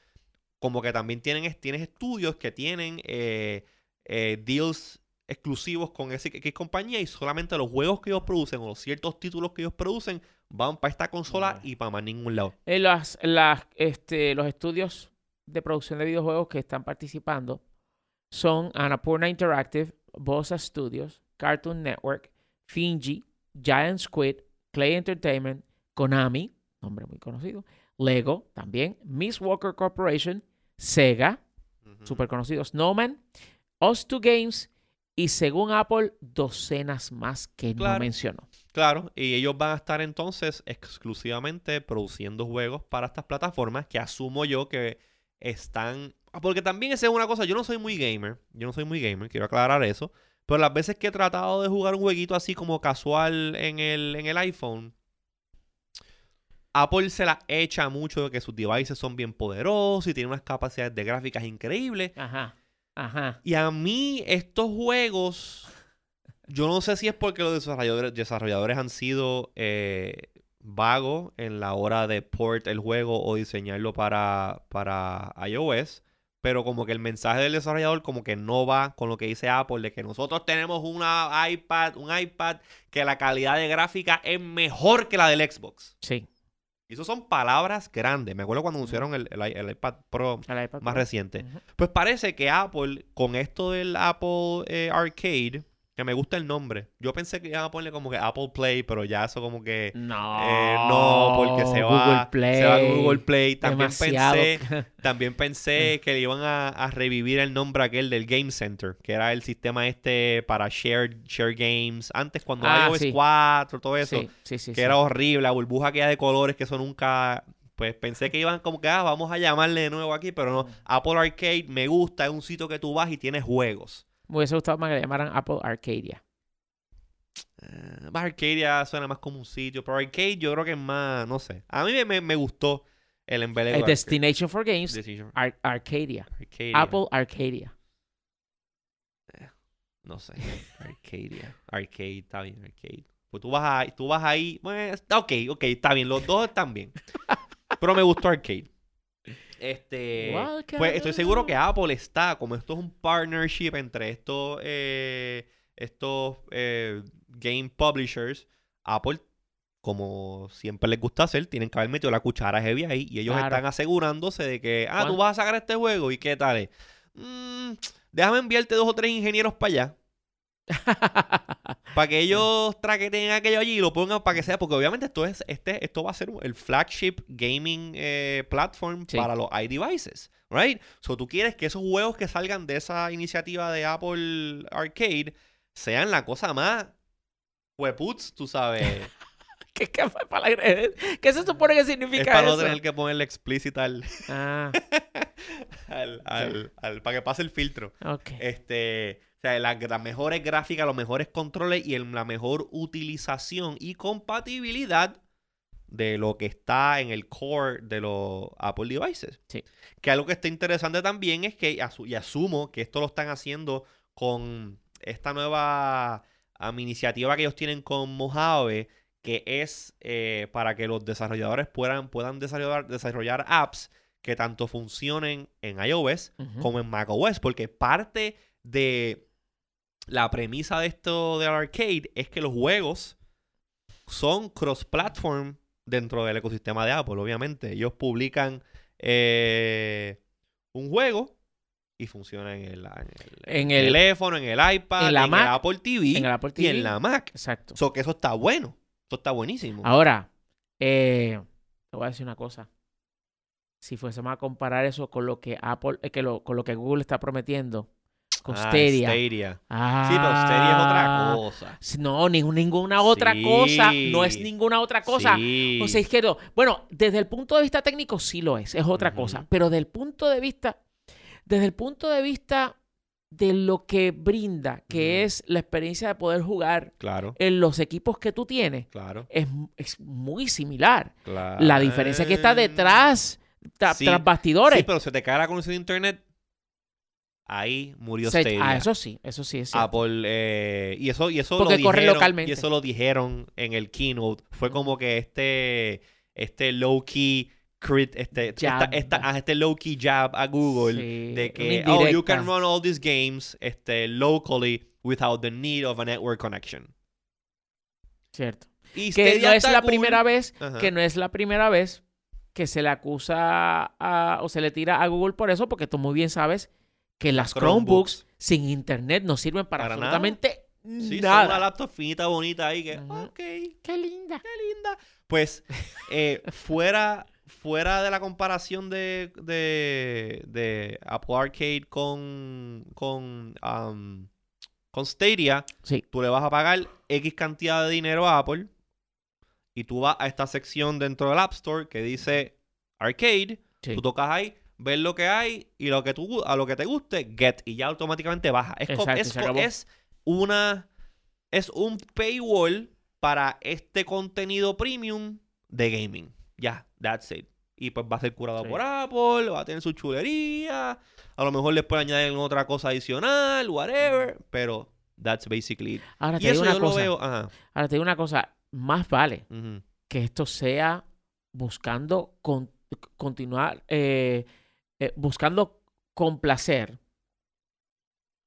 como que también tienen, es- tienes estudios que tienen eh, eh, deals exclusivos con ese X compañía y solamente los juegos que ellos producen o los ciertos títulos que ellos producen van para esta consola y para más ningún lado. Eh, las, las, este, los estudios de producción de videojuegos que están participando son Annapurna Interactive, Bossa Studios, Cartoon Network, Finji, Giant Squid, Clay Entertainment, Konami, nombre muy conocido, Lego también, Miss Walker Corporation, Sega, Ujú. súper conocido, Snowman, Us2 Games y según Apple, docenas más que Claro. no mencionó. Claro, y ellos van a estar entonces exclusivamente produciendo juegos para estas plataformas que asumo yo que están... ah, Porque también esa es una cosa, yo no soy muy gamer, yo no soy muy gamer, quiero aclarar eso, pero las veces que he tratado de jugar un jueguito así como casual en el, en el iPhone, Apple se la echa mucho de que sus devices son bien poderosos y tienen unas capacidades de gráficas increíbles. Ajá, ajá. Y a mí estos juegos, yo no sé si es porque los desarrolladores, desarrolladores han sido eh, vagos en la hora de port el juego o diseñarlo para, para iOS, pero como que el mensaje del desarrollador como que no va con lo que dice Apple, de que nosotros tenemos una iPad, un iPad que la calidad de gráfica es mejor que la del Xbox. Sí. Y eso son palabras grandes. Me acuerdo cuando anunciaron el, el iPad Pro El iPad más Pro. reciente. Pues parece que Apple, con esto del Apple eh, Arcade, que me gusta el nombre. Yo pensé que iban a ponerle como que Apple Play, pero ya eso como que... No, eh, no, porque se va, Google Play. se va a Google Play. También demasiado. pensé, también pensé que le iban a, a revivir el nombre aquel del Game Center, que era el sistema este para share, share games. Antes cuando Ah, iOS sí. 4, todo eso, Sí, sí, sí. que sí. era horrible, la burbuja aquella de colores, que eso nunca... Pues pensé que iban como que, ah, vamos a llamarle de nuevo aquí, pero no. Apple Arcade me gusta, es un sitio que tú vas y tienes juegos. Me hubiese gustado más que le llamaran Apple Arcadia. Eh, más Arcadia suena más como un sitio, pero Arcade yo creo que es más, no sé. A mí me, me- gustó el embeleco. Eh, de Destination for Games, Arcade. Ar- Arcadia. Arcadia. Apple Arcadia. No sé. Arcadia. Arcade, está bien, arcade. Pues tú vas ahí, tú vas ahí. Bueno, está- ok, ok, está bien. Los dos están bien. Pero me gustó arcade. Este. Pues estoy seguro que Apple está, como esto es un partnership entre estos, eh, estos eh, game publishers, Apple, como siempre les gusta hacer, tienen que haber metido la cuchara heavy ahí y ellos Claro. están asegurándose de que, ah, tú ¿Cuán- vas a sacar este juego y qué tal. es? Mm, déjame enviarte dos o tres ingenieros para allá. Para que ellos traqueten aquello allí y lo pongan para que sea, porque obviamente esto es, este, esto va a ser el flagship gaming eh, platform Sí. para los iDevices, right? So tú quieres que esos juegos que salgan de esa iniciativa de Apple Arcade sean la cosa más hueputs, tú sabes. ¿Qué, qué, para la- ¿Qué se supone que es significa para no eso? tener que ponerle explícit al, Ah, al- al- al- para que pase el filtro. ok. Este, o sea, la- las mejores gráficas, los mejores controles y el- la mejor utilización y compatibilidad de lo que está en el core de los Apple devices. Sí. Que algo que está interesante también es que, y asumo que esto lo están haciendo con esta nueva am, iniciativa que ellos tienen con Mojave, que es eh, para que los desarrolladores puedan, puedan desarrollar, desarrollar apps que tanto funcionen en iOS como en macOS, porque parte de la premisa de esto del arcade es que los juegos son cross-platform dentro del ecosistema de Apple, obviamente. Ellos publican eh, un juego y funciona en el, en el- En teléfono, en el iPad, en la en Mac, el Apple TV, en el Apple y en la Mac. Exacto. So que eso está bueno. Eso está buenísimo. Ahora, eh, te voy a decir una cosa. Si fuésemos a comparar eso con lo que Apple, eh, que lo, con lo que Google está prometiendo, con Ah, Stadia. Stadia. Ah, Sí, pero Stadia es otra cosa. No, ninguna otra Sí. cosa. No es ninguna otra cosa. Sí. O sea, es que no. Bueno, desde el punto de vista técnico sí lo es, es otra cosa. Pero desde el punto de vista, desde el punto de vista de lo que brinda, que es la experiencia de poder jugar Claro, en los equipos que tú tienes, claro, es, es muy similar. claro. La diferencia que está detrás, tra- Sí. tras bastidores. Sí, pero se te cae la conexión de internet. Ahí murió Se- Stadia. ah, eso sí, eso sí es cierto. Apple, eh, y eso, y eso Porque lo corre dijeron, localmente. Y eso lo dijeron en el keynote. Fue como que este, este low key crit, este, esta- ah, este low key jab a Google Sí, de que oh you can run all these games este, locally without the need of a network connection. Cierto. Y Que Stadia no es la cool. primera vez, Ajá. que no es la primera vez que se le acusa a- o se le tira a Google por eso, porque tú muy bien sabes que las Chromebooks, Chromebooks. sin internet no sirven para, Para nada. absolutamente Sí, son nada. una laptop finita, bonita ahí que, ok, Qué linda. qué linda. Pues, eh, fuera, fuera de la comparación de, de, de Apple Arcade con, con, um, con Stadia, Sí. tú le vas a pagar X cantidad de dinero a Apple y tú vas a esta sección dentro del App Store que dice Arcade, Sí. tú tocas ahí, ves lo que hay y lo que tú, a lo que te guste, get, y ya automáticamente baja. Es, Exacto, es es una es un paywall para este contenido premium de gaming. Ya, that's it. Y pues va a ser curado Sí. por Apple, va a tener su chulería, a lo mejor les puede añadir otra cosa adicional, whatever, pero that's basically it. Ahora Y te digo eso una yo lo veo, ajá. Ahora te digo una cosa. Más vale que esto sea buscando con- continuar, eh, eh, buscando complacer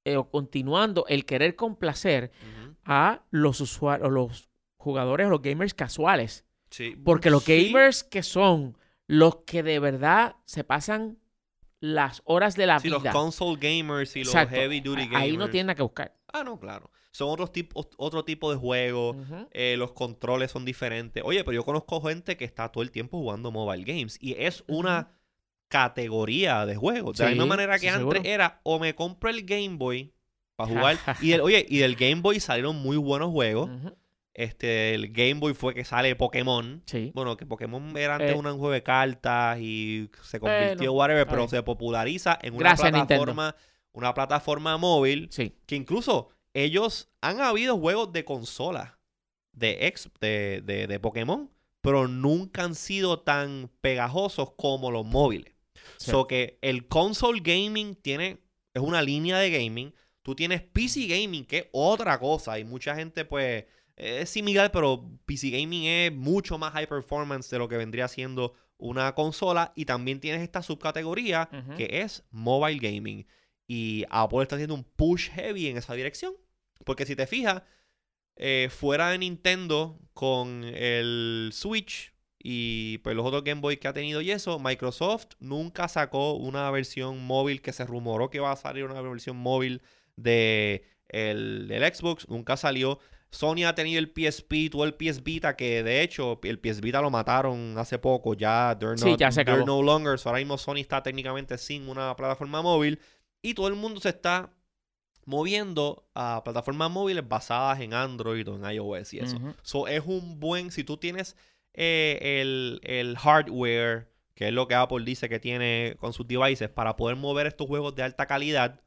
eh, o continuando el querer complacer a los usuarios, los jugadores o los gamers casuales. Sí. Porque los Sí. gamers que son los que de verdad se pasan las horas de la Sí, vida. los console gamers y los heavy duty gamers. Ahí no tienen nada que buscar. Ah, no, claro. Son otros tipos, otro tipo de juegos. Ujú. eh, los controles son diferentes. Oye, pero yo conozco gente que está todo el tiempo jugando mobile games. Y es una categoría de juegos. De la misma manera que sí, antes seguro. era o me compro el Game Boy para jugar. y el, oye, y del Game Boy salieron muy buenos juegos. Este, el Game Boy fue que sale Pokémon. Sí. Bueno, que Pokémon era antes Eh. un juego de cartas y se convirtió Bueno, whatever, pero se populariza en una Gracias, Nintendo. plataforma, una plataforma móvil Sí. que incluso ellos han habido juegos de consola de ex de, de, de Pokémon, pero nunca han sido tan pegajosos como los móviles. Sí. So que el console gaming tiene es una línea de gaming. Tú tienes PC gaming, que es otra cosa. Y mucha gente, pues, es similar, pero PC gaming es mucho más high performance de lo que vendría siendo una consola. Y también tienes esta subcategoría que es mobile gaming. Y Apple está haciendo un push heavy en esa dirección. Porque si te fijas, eh, fuera de Nintendo con el Switch y pues los otros Game Boy que ha tenido y eso, Microsoft nunca sacó una versión móvil que se rumoró que va a salir una versión móvil de el, del Xbox, nunca salió. Sony ha tenido el PSP, tuvo el PS Vita, que de hecho el PS Vita lo mataron hace poco, ya they're Sí, not- ya se they're acabó. no longer, so ahora mismo Sony está técnicamente sin una plataforma móvil y todo el mundo se está moviendo a plataformas móviles basadas en Android o en iOS y eso. Ujú. So, es un buen, si tú tienes eh, el, el hardware, que es lo que Apple dice que tiene con sus devices, para poder mover estos juegos de alta calidad,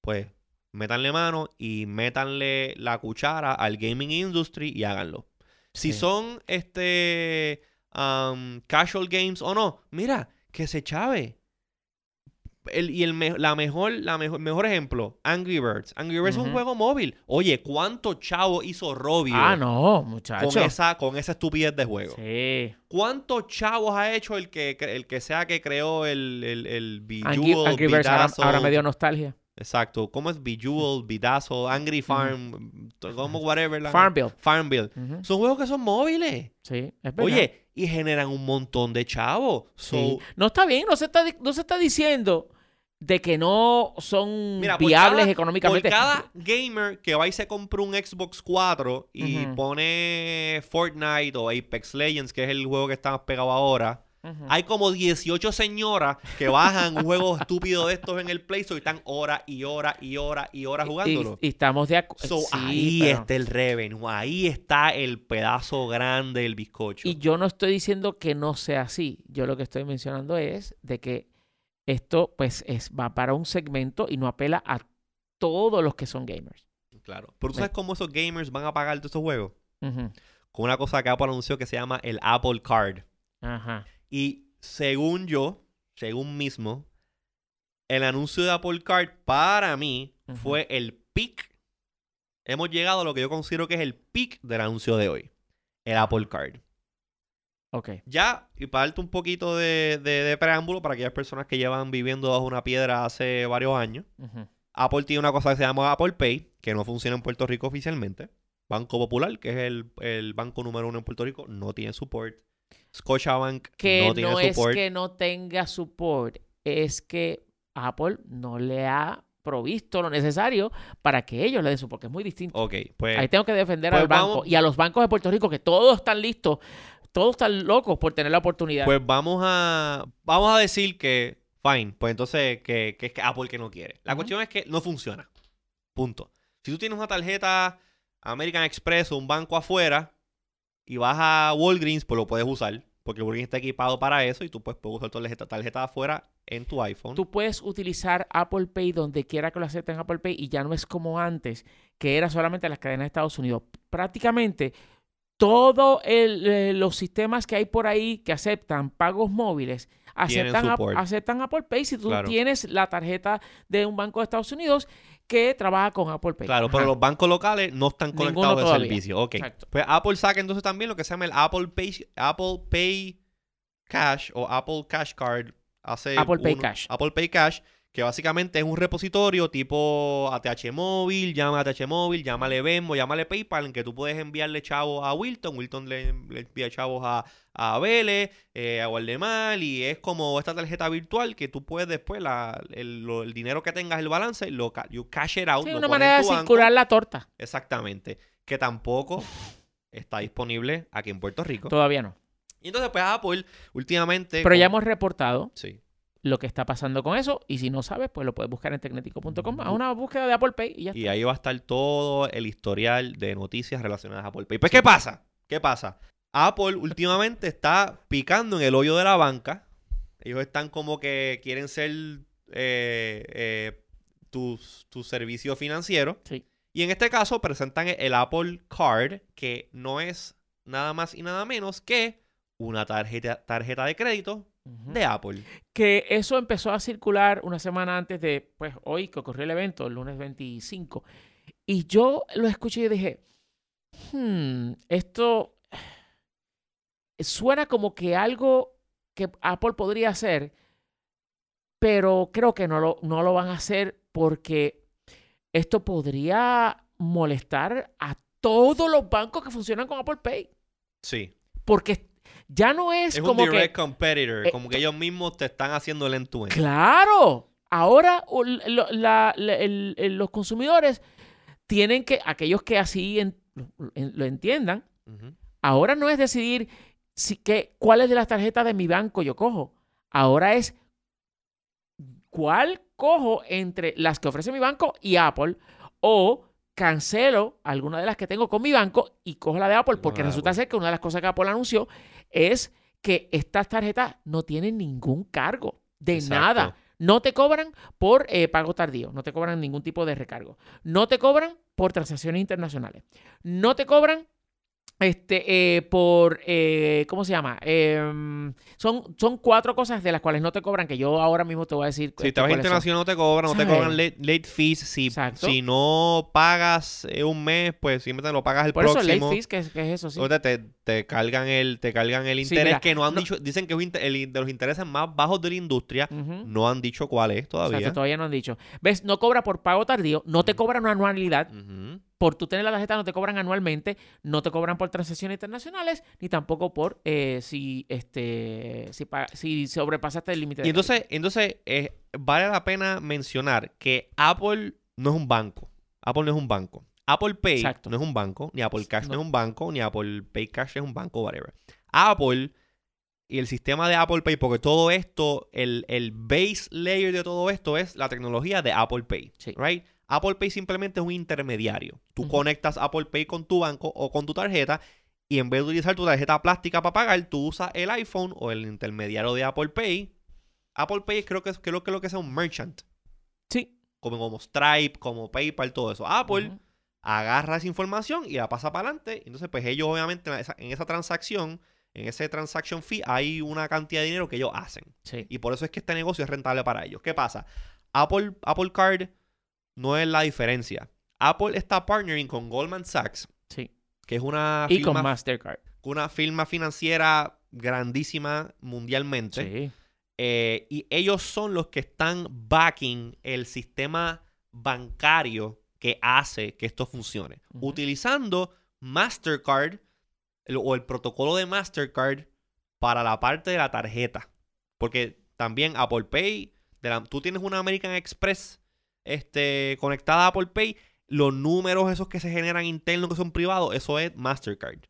pues métanle mano y métanle la cuchara al gaming industry y háganlo. Si Sí. son este um, casual games o no, mira, que se chave. El, y el la mejor, la mejor, mejor ejemplo, Angry Birds. Angry Birds es un juego móvil. Oye, ¿cuánto chavo hizo Robio Ah, no, con, muchacho. esa, con esa estupidez de juego? Sí. ¿Cuántos chavos ha hecho el que, el que sea que creó el, el, el Angry, Bejeweled, Angry Birds ahora, me dio nostalgia. Exacto. ¿Cómo es Bejeweled, Bedazzled, Angry Farm, como whatever? la- Farmville. Farmville. Ujú. Son juegos que son móviles. Sí, es verdad. Oye, y generan un montón de chavos. So, Sí. No está bien, no se está, no se está diciendo de que no son Mira, viables cada- económicamente. Por cada gamer que va y se compra un Xbox 4 y pone Fortnite o Apex Legends, que es el juego que está más pegado ahora, hay como 18 señoras que bajan un juego estúpido de estos en el Play Store y están horas y horas y horas y horas Y- jugándolo. Y, y estamos de acuerdo. So, ahí está el revenue, ahí está el pedazo grande del bizcocho. Y yo no estoy diciendo que no sea así. Yo lo que estoy mencionando es de que esto pues es, va para un segmento y no apela a todos los que son gamers. Claro. Pero tú sabes cómo esos gamers van a pagar todos estos juegos? Con una cosa que Apple anunció que se llama el Apple Card. Ajá. Y según yo, según mismo, el anuncio de Apple Card para mí fue el peak. Hemos llegado a lo que yo considero que es el peak del anuncio de hoy. El Apple Card. Ok. Ya, y para darte un poquito de, de- de preámbulo para aquellas personas que llevan viviendo bajo una piedra hace varios años. Apple tiene una cosa que se llama Apple Pay, que no funciona en Puerto Rico oficialmente. Banco Popular, que es el, el banco número uno en Puerto Rico, no tiene support. Scotiabank Que no no, tiene es support. que no tenga support, es que Apple no le ha provisto lo necesario para que ellos le den support, que es muy distinto. Ok, pues... Ahí tengo que defender pues al banco vamos- y a los bancos de Puerto Rico, que todos están listos, todos están locos por tener la oportunidad. Pues vamos a vamos a decir que fine, pues entonces que, que es que Apple que no quiere. La cuestión es que no funciona. Punto. Si tú tienes una tarjeta American Express o un banco afuera y vas a Walgreens, pues lo puedes usar, porque Walgreens está equipado para eso y tú pues, puedes usar tu tarjeta, tarjeta de afuera en tu iPhone. Tú puedes utilizar Apple Pay donde quiera que lo acepten Apple Pay y ya no es como antes, que era solamente las cadenas de Estados Unidos. Prácticamente todos los sistemas que hay por ahí que aceptan pagos móviles aceptan, aceptan Apple Pay si tú Claro. tienes la tarjeta de un banco de Estados Unidos que trabaja con Apple Pay. Claro, pero los bancos locales no están conectados al servicio. Ok. Exacto. Pues Apple saca entonces también lo que se llama el Apple Pay, Apple Pay Cash o Apple Cash Card. Hace Apple Pay Cash. Apple Pay Cash, que básicamente es un repositorio tipo ATH Móvil, llama ATH Móvil, llámale Venmo, llámale PayPal, en que tú puedes enviarle chavos a Wilton, Wilton le, le envía chavos a, a Vélez, eh, a Guardemar, y es como esta tarjeta virtual que tú puedes después, la, el, lo- el dinero que tengas, el balance, lo you cash it out. Sí, lo una manera de banco. circular la torta. Exactamente. Que tampoco está disponible aquí en Puerto Rico. Todavía no. Y entonces, pues Apple, últimamente. Pero ya hemos reportado Sí. Lo que está pasando con eso. Y si no sabes, pues lo puedes buscar en tecnético.com. A una búsqueda de Apple Pay y ya está. Y ahí va a estar todo el historial de noticias relacionadas a Apple Pay. Pues, ¿qué pasa? ¿Qué pasa? Apple últimamente está picando en el hoyo de la banca. Ellos están como que quieren ser eh, eh, tus tu servicio financiero. Sí. Y en este caso presentan el Apple Card, que no es nada más y nada menos que una tarjeta, tarjeta de crédito De Apple. Que eso empezó a circular una semana antes de, pues, hoy que ocurrió el evento, el lunes 25. Y yo lo escuché y dije, hmm, esto suena como que algo que Apple podría hacer, pero creo que no lo, no lo van a hacer porque esto podría molestar a todos los bancos que funcionan con Apple Pay. Sí. Porque ya no es, Es un como que... direct competitor. eh, como que ellos mismos te están haciendo el end-to-end. Claro. Ahora u- lo- la- la- el- el- los consumidores tienen que, aquellos que así en- lo, en- lo entiendan, ahora no es decidir si, que, cuáles de las tarjetas de mi banco yo cojo. Ahora es cuál cojo entre las que ofrece mi banco y Apple o cancelo alguna de las que tengo con mi banco y cojo la de Apple porque de resulta Apple. ser que una de las cosas que Apple anunció es que estas tarjetas no tienen ningún cargo de Exacto. nada. No te cobran por eh, pago tardío, no te cobran ningún tipo de recargo. No te cobran por transacciones internacionales. No te cobran este, eh, por, eh, ¿cómo se llama? Em, son, son cuatro cosas de las cuales no te cobran, que yo ahora mismo te voy a decir. Si este, te vas cuáles son. internacional no te cobran, no te cobran late, late fees. Si, Exacto. si no pagas eh, un mes, pues siempre te lo pagas el Por eso, próximo. late fees, que es, que es eso, sí. Te, te cargan el, te cargan el Sí, interés mira, que no han no- dicho, dicen que es el- de los intereses más bajos de la industria, no han dicho cuál es todavía. Exacto, todavía no han dicho. ¿Ves? No cobra por pago tardío, no te cobran una anualidad. Ujú. Por tú tener la tarjeta no te cobran anualmente, no te cobran por transacciones internacionales, ni tampoco por eh, si este si, si sobrepasaste el límite de Y entonces, entonces eh, vale la pena mencionar que Apple no es un banco. Apple no es un banco. Apple Pay Exacto. no es un banco, ni Apple Cash no. No. es un banco, ni Apple Pay Cash es un banco, whatever. Apple y el sistema de Apple Pay, porque todo esto, el, el base layer de todo esto es la tecnología de Apple Pay. Sí. Right? Apple Pay simplemente es un intermediario. Tú conectas Apple Pay con tu banco o con tu tarjeta y en vez de utilizar tu tarjeta plástica para pagar, tú usas el iPhone o el intermediario de Apple Pay. Apple Pay creo que es creo que lo que es un merchant, Sí. como, como Stripe, como PayPal, todo eso. Apple agarra esa información y la pasa para adelante. Entonces, pues ellos obviamente en esa, en esa transacción, en ese transaction fee, hay una cantidad de dinero que ellos hacen. Sí. Y por eso es que este negocio es rentable para ellos. ¿Qué pasa? Apple, Apple Card no es la diferencia. Apple está partnering con Goldman Sachs, Sí. que es una Y con firma, Mastercard. una firma financiera grandísima mundialmente. Sí. Eh, y ellos son los que están backing el sistema bancario que hace que esto funcione. Utilizando Mastercard el- o el protocolo de Mastercard para la parte de la tarjeta. Porque también Apple Pay, de la- tú tienes una American Express este, conectada a Apple Pay, los números esos que se generan internos que son privados, eso es Mastercard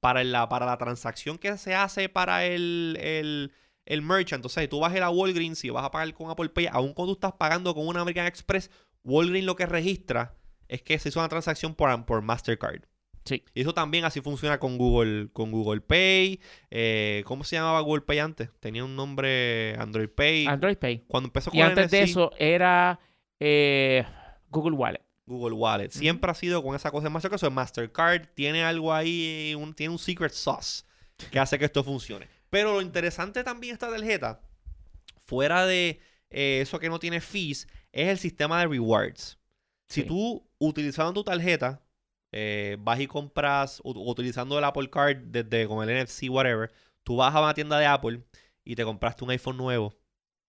para la, para la transacción que se hace para el, el, el merchant. Entonces, tú vas a ir a Walgreens y vas a pagar con Apple Pay, aun cuando tú estás pagando con una American Express, Walgreens lo que registra es que se hizo una transacción por, por Mastercard. Sí. Y eso también así funciona con Google, con Google Pay. Eh, ¿Cómo se llamaba Google Pay antes? Tenía un nombre Android Pay. Android Pay. Cuando empezó con Y antes de eso era eh, Google Wallet. Google Wallet. Siempre ha sido con esa cosa de Mastercard. Es Mastercard tiene algo ahí, un- tiene un secret sauce que hace que esto funcione. Pero lo interesante también de esta tarjeta, fuera de eh, eso que no tiene fees, es el sistema de rewards. Si Sí. tú, utilizando tu tarjeta, eh, vas y compras, u- utilizando el Apple Card desde con el NFC, whatever, tú vas a una tienda de Apple y te compraste un iPhone nuevo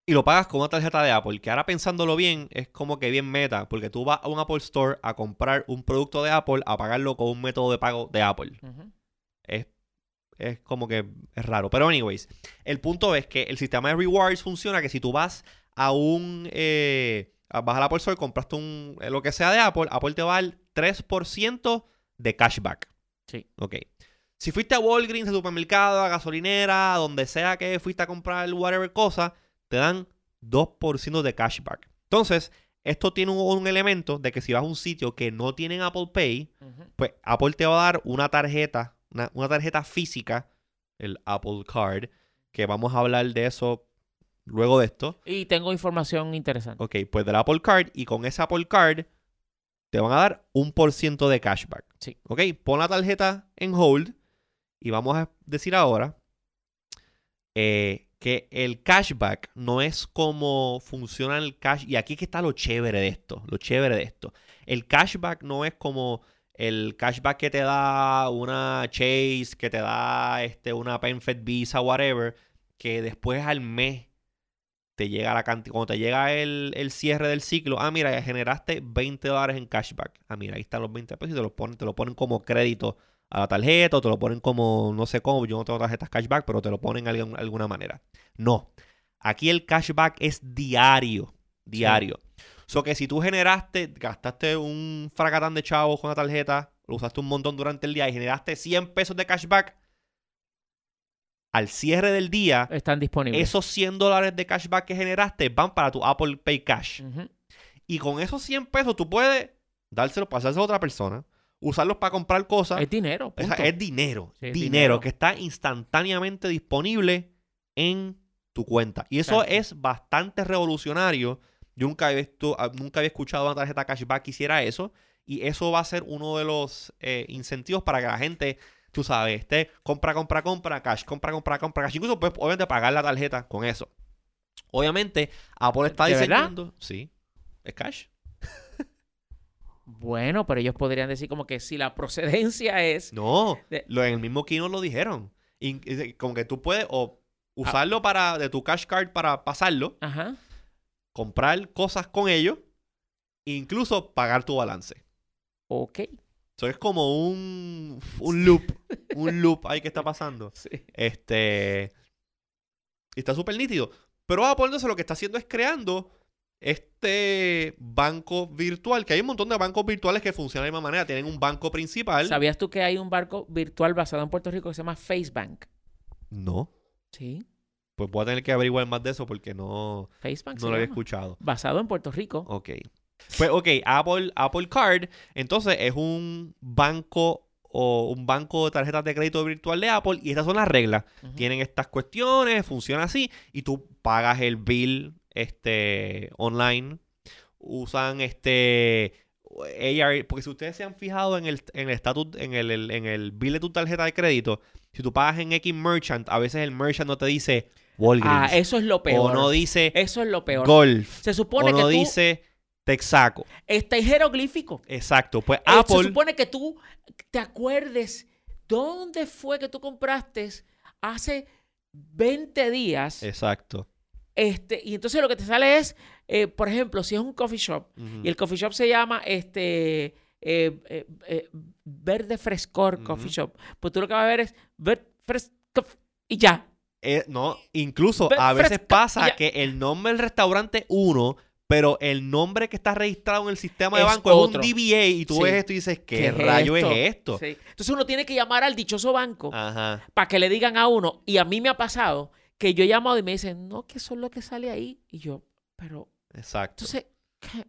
y lo pagas con una tarjeta de Apple, que ahora pensándolo bien, es como que bien meta, porque tú vas a un Apple Store a comprar un producto de Apple, a pagarlo con un método de pago de Apple. Es, es como que es raro. Pero anyways, el punto es que el sistema de rewards funciona que si tú vas a un... eh, a- vas al Apple Store, compraste un, eh, lo que sea de Apple, Apple te va a dar 3% de cashback. Sí. Ok. Si fuiste a Walgreens, a supermercado, a gasolinera, a donde sea que fuiste a comprar whatever cosa, te dan 2% de cashback. Entonces, esto tiene un, un elemento de que si vas a un sitio que no tienen Apple Pay, pues Apple te va a dar una tarjeta, una, una tarjeta física, el Apple Card, que vamos a hablar de eso luego de esto. Y tengo información interesante. Ok, pues del Apple Card y con ese Apple Card te van a dar un por ciento de cashback. Sí. Ok, pon la tarjeta en hold y vamos a decir ahora eh, que el cashback no es como funciona el cash. Y aquí que está lo chévere de esto. Lo chévere de esto. El cashback no es como el cashback que te da una Chase, que te da este, una PenFed Visa, whatever, que después al mes te llega la cantidad. Cuando te llega el, el cierre del ciclo, ah, mira, generaste 20 dólares en cashback. Ah, mira, ahí están los 20 pesos y te los ponen, te lo ponen como crédito a la tarjeta o te lo ponen como, no sé cómo, yo no tengo tarjetas cashback, pero te lo ponen de alguna manera. No. Aquí el cashback es diario. Diario. So que si tú generaste, gastaste un fracatán de chavos con la tarjeta, lo usaste un montón durante el día y generaste 100 pesos de cashback, al cierre del día, Están disponibles. esos 100 dólares de cashback que generaste van para tu Apple Pay Cash. Y con esos 100 pesos tú puedes dárselos, pasárselos a otra persona, usarlos para comprar cosas. Es dinero. O sea, punto. es dinero. Sí, es dinero, dinero. que está instantáneamente disponible en tu cuenta. Y eso Exacto. es bastante revolucionario. Yo nunca había, visto- ah, nunca había escuchado una tarjeta cashback que hiciera eso. Y eso va a ser uno de los eh, incentivos para que la gente, tú sabes, esté compra, compra, compra, cash, compra, compra, compra, cash. Incluso puedes, obviamente, pagar la tarjeta con eso. Obviamente, Apple está diseñando. Sí, es cash. Bueno, pero ellos podrían decir como que si la procedencia es... No, De- lo, en el mismo keynote lo dijeron. In- como que tú puedes o usarlo para de tu cash card para pasarlo, Ajá. comprar cosas con ello, e incluso pagar tu balance. Ok. Eso es como un, un loop, un loop ahí que está pasando. Sí. Este y está súper nítido. Pero Apple entonces lo que está haciendo es creando este banco virtual, que hay un montón de bancos virtuales que funcionan de la misma manera. Tienen un banco principal. ¿Sabías tú que hay un barco virtual basado en Puerto Rico que se llama FaceBank? No. Sí. Pues voy a tener que averiguar más de eso porque no, FaceBank no lo había llama. escuchado. Basado en Puerto Rico. Ok. Pues ok, Apple, Apple Card, entonces es un banco o un banco de tarjetas de crédito virtual de Apple y estas son las reglas. Tienen estas cuestiones, funciona así y tú pagas el bill este online. Usan este AR, porque si ustedes se han fijado en el en el estatus en el, el- en el bill de tu tarjeta de crédito, si tú pagas en X merchant, a veces el merchant no te dice Walgreens Ah, eso es lo peor. o no dice Eso es lo peor. Golf Se supone o que no tú dice Texaco. está jeroglífico. Exacto. Pues Eh, Se Apple. supone que tú te acuerdes dónde fue que tú compraste hace 20 días. Exacto. Este, y entonces lo que te sale es, eh, por ejemplo, si es un coffee shop y el coffee shop se llama este eh, eh, Verde Frescor Coffee. Shop, pues tú lo que vas a ver es Verde Frescor y ya. No, incluso a veces pasa que el nombre del restaurante es uno, pero el nombre que está registrado en el sistema de Es banco otro. es un DBA y tú Sí. ves esto y dices, ¿qué, ¿Qué es rayo es esto? Sí. Entonces uno tiene que llamar al dichoso banco para que le digan a uno, y a mí me ha pasado que yo he llamado y me dicen, no, que eso es lo que sale ahí. Y yo, pero, exacto, entonces, ¿qué?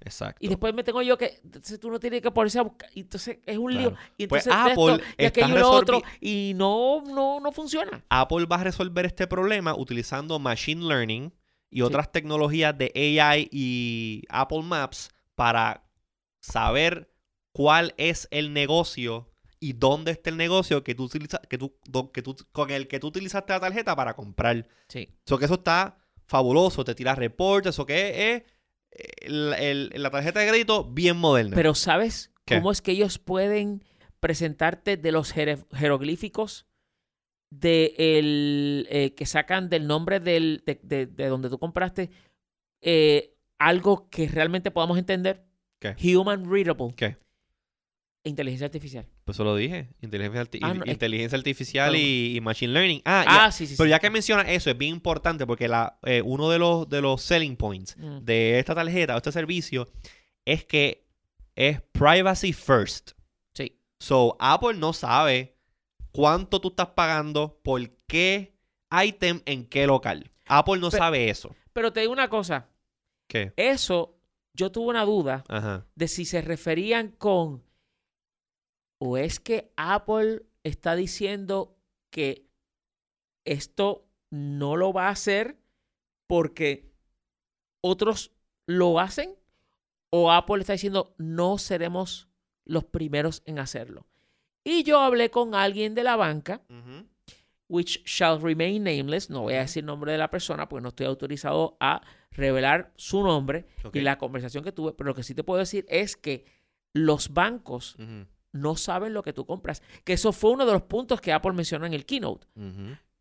exacto. Y después me tengo yo que, entonces tú no tienes que ponerse a buscar, entonces es un lío. Y Pues entonces de Apple esto, y aquello y lo otro, y no, no, no funciona. Apple va a resolver este problema utilizando Machine Learning y otras tecnologías de AI y Apple Maps para saber cuál es el negocio y dónde está el negocio que tú utilizas, que tú, do- que tú, con el que tú utilizaste la tarjeta para comprar. Sí. Eso que eso está fabuloso, te tira reportes, eso que es, el- el- la tarjeta de crédito bien moderna. Pero ¿sabes ¿Qué? cómo es que ellos pueden presentarte de los jeroglíficos de el eh, que sacan del nombre del, de, de- de donde tú compraste eh, algo que realmente podamos entender? ¿Qué? Human readable. ¿Qué? Inteligencia artificial. Pues eso lo dije. Inteligencia, arti- Ah, no, es- inteligencia artificial y, y machine learning. Ah, Ah, ya. sí, sí. Pero sí. ya que menciona eso, es bien importante porque la, eh, uno de los, de los selling points Mm. de esta tarjeta o este servicio es que es privacy first. Sí. So, Apple no sabe cuánto tú estás pagando por qué item en qué local. Apple no sabe eso. Pero te digo una cosa. ¿Qué? Eso, yo tuve una duda Ajá. de si se referían con o es que Apple está diciendo que esto no lo va a hacer porque otros lo hacen o Apple está diciendo no seremos los primeros en hacerlo. Y yo hablé con alguien de la banca, Ujú. which shall remain nameless, no voy a decir nombre de la persona porque no estoy autorizado a revelar su nombre y la conversación que tuve, pero lo que sí te puedo decir es que los bancos. No saben lo que tú compras. Que eso fue uno de los puntos que Apple mencionó en el keynote.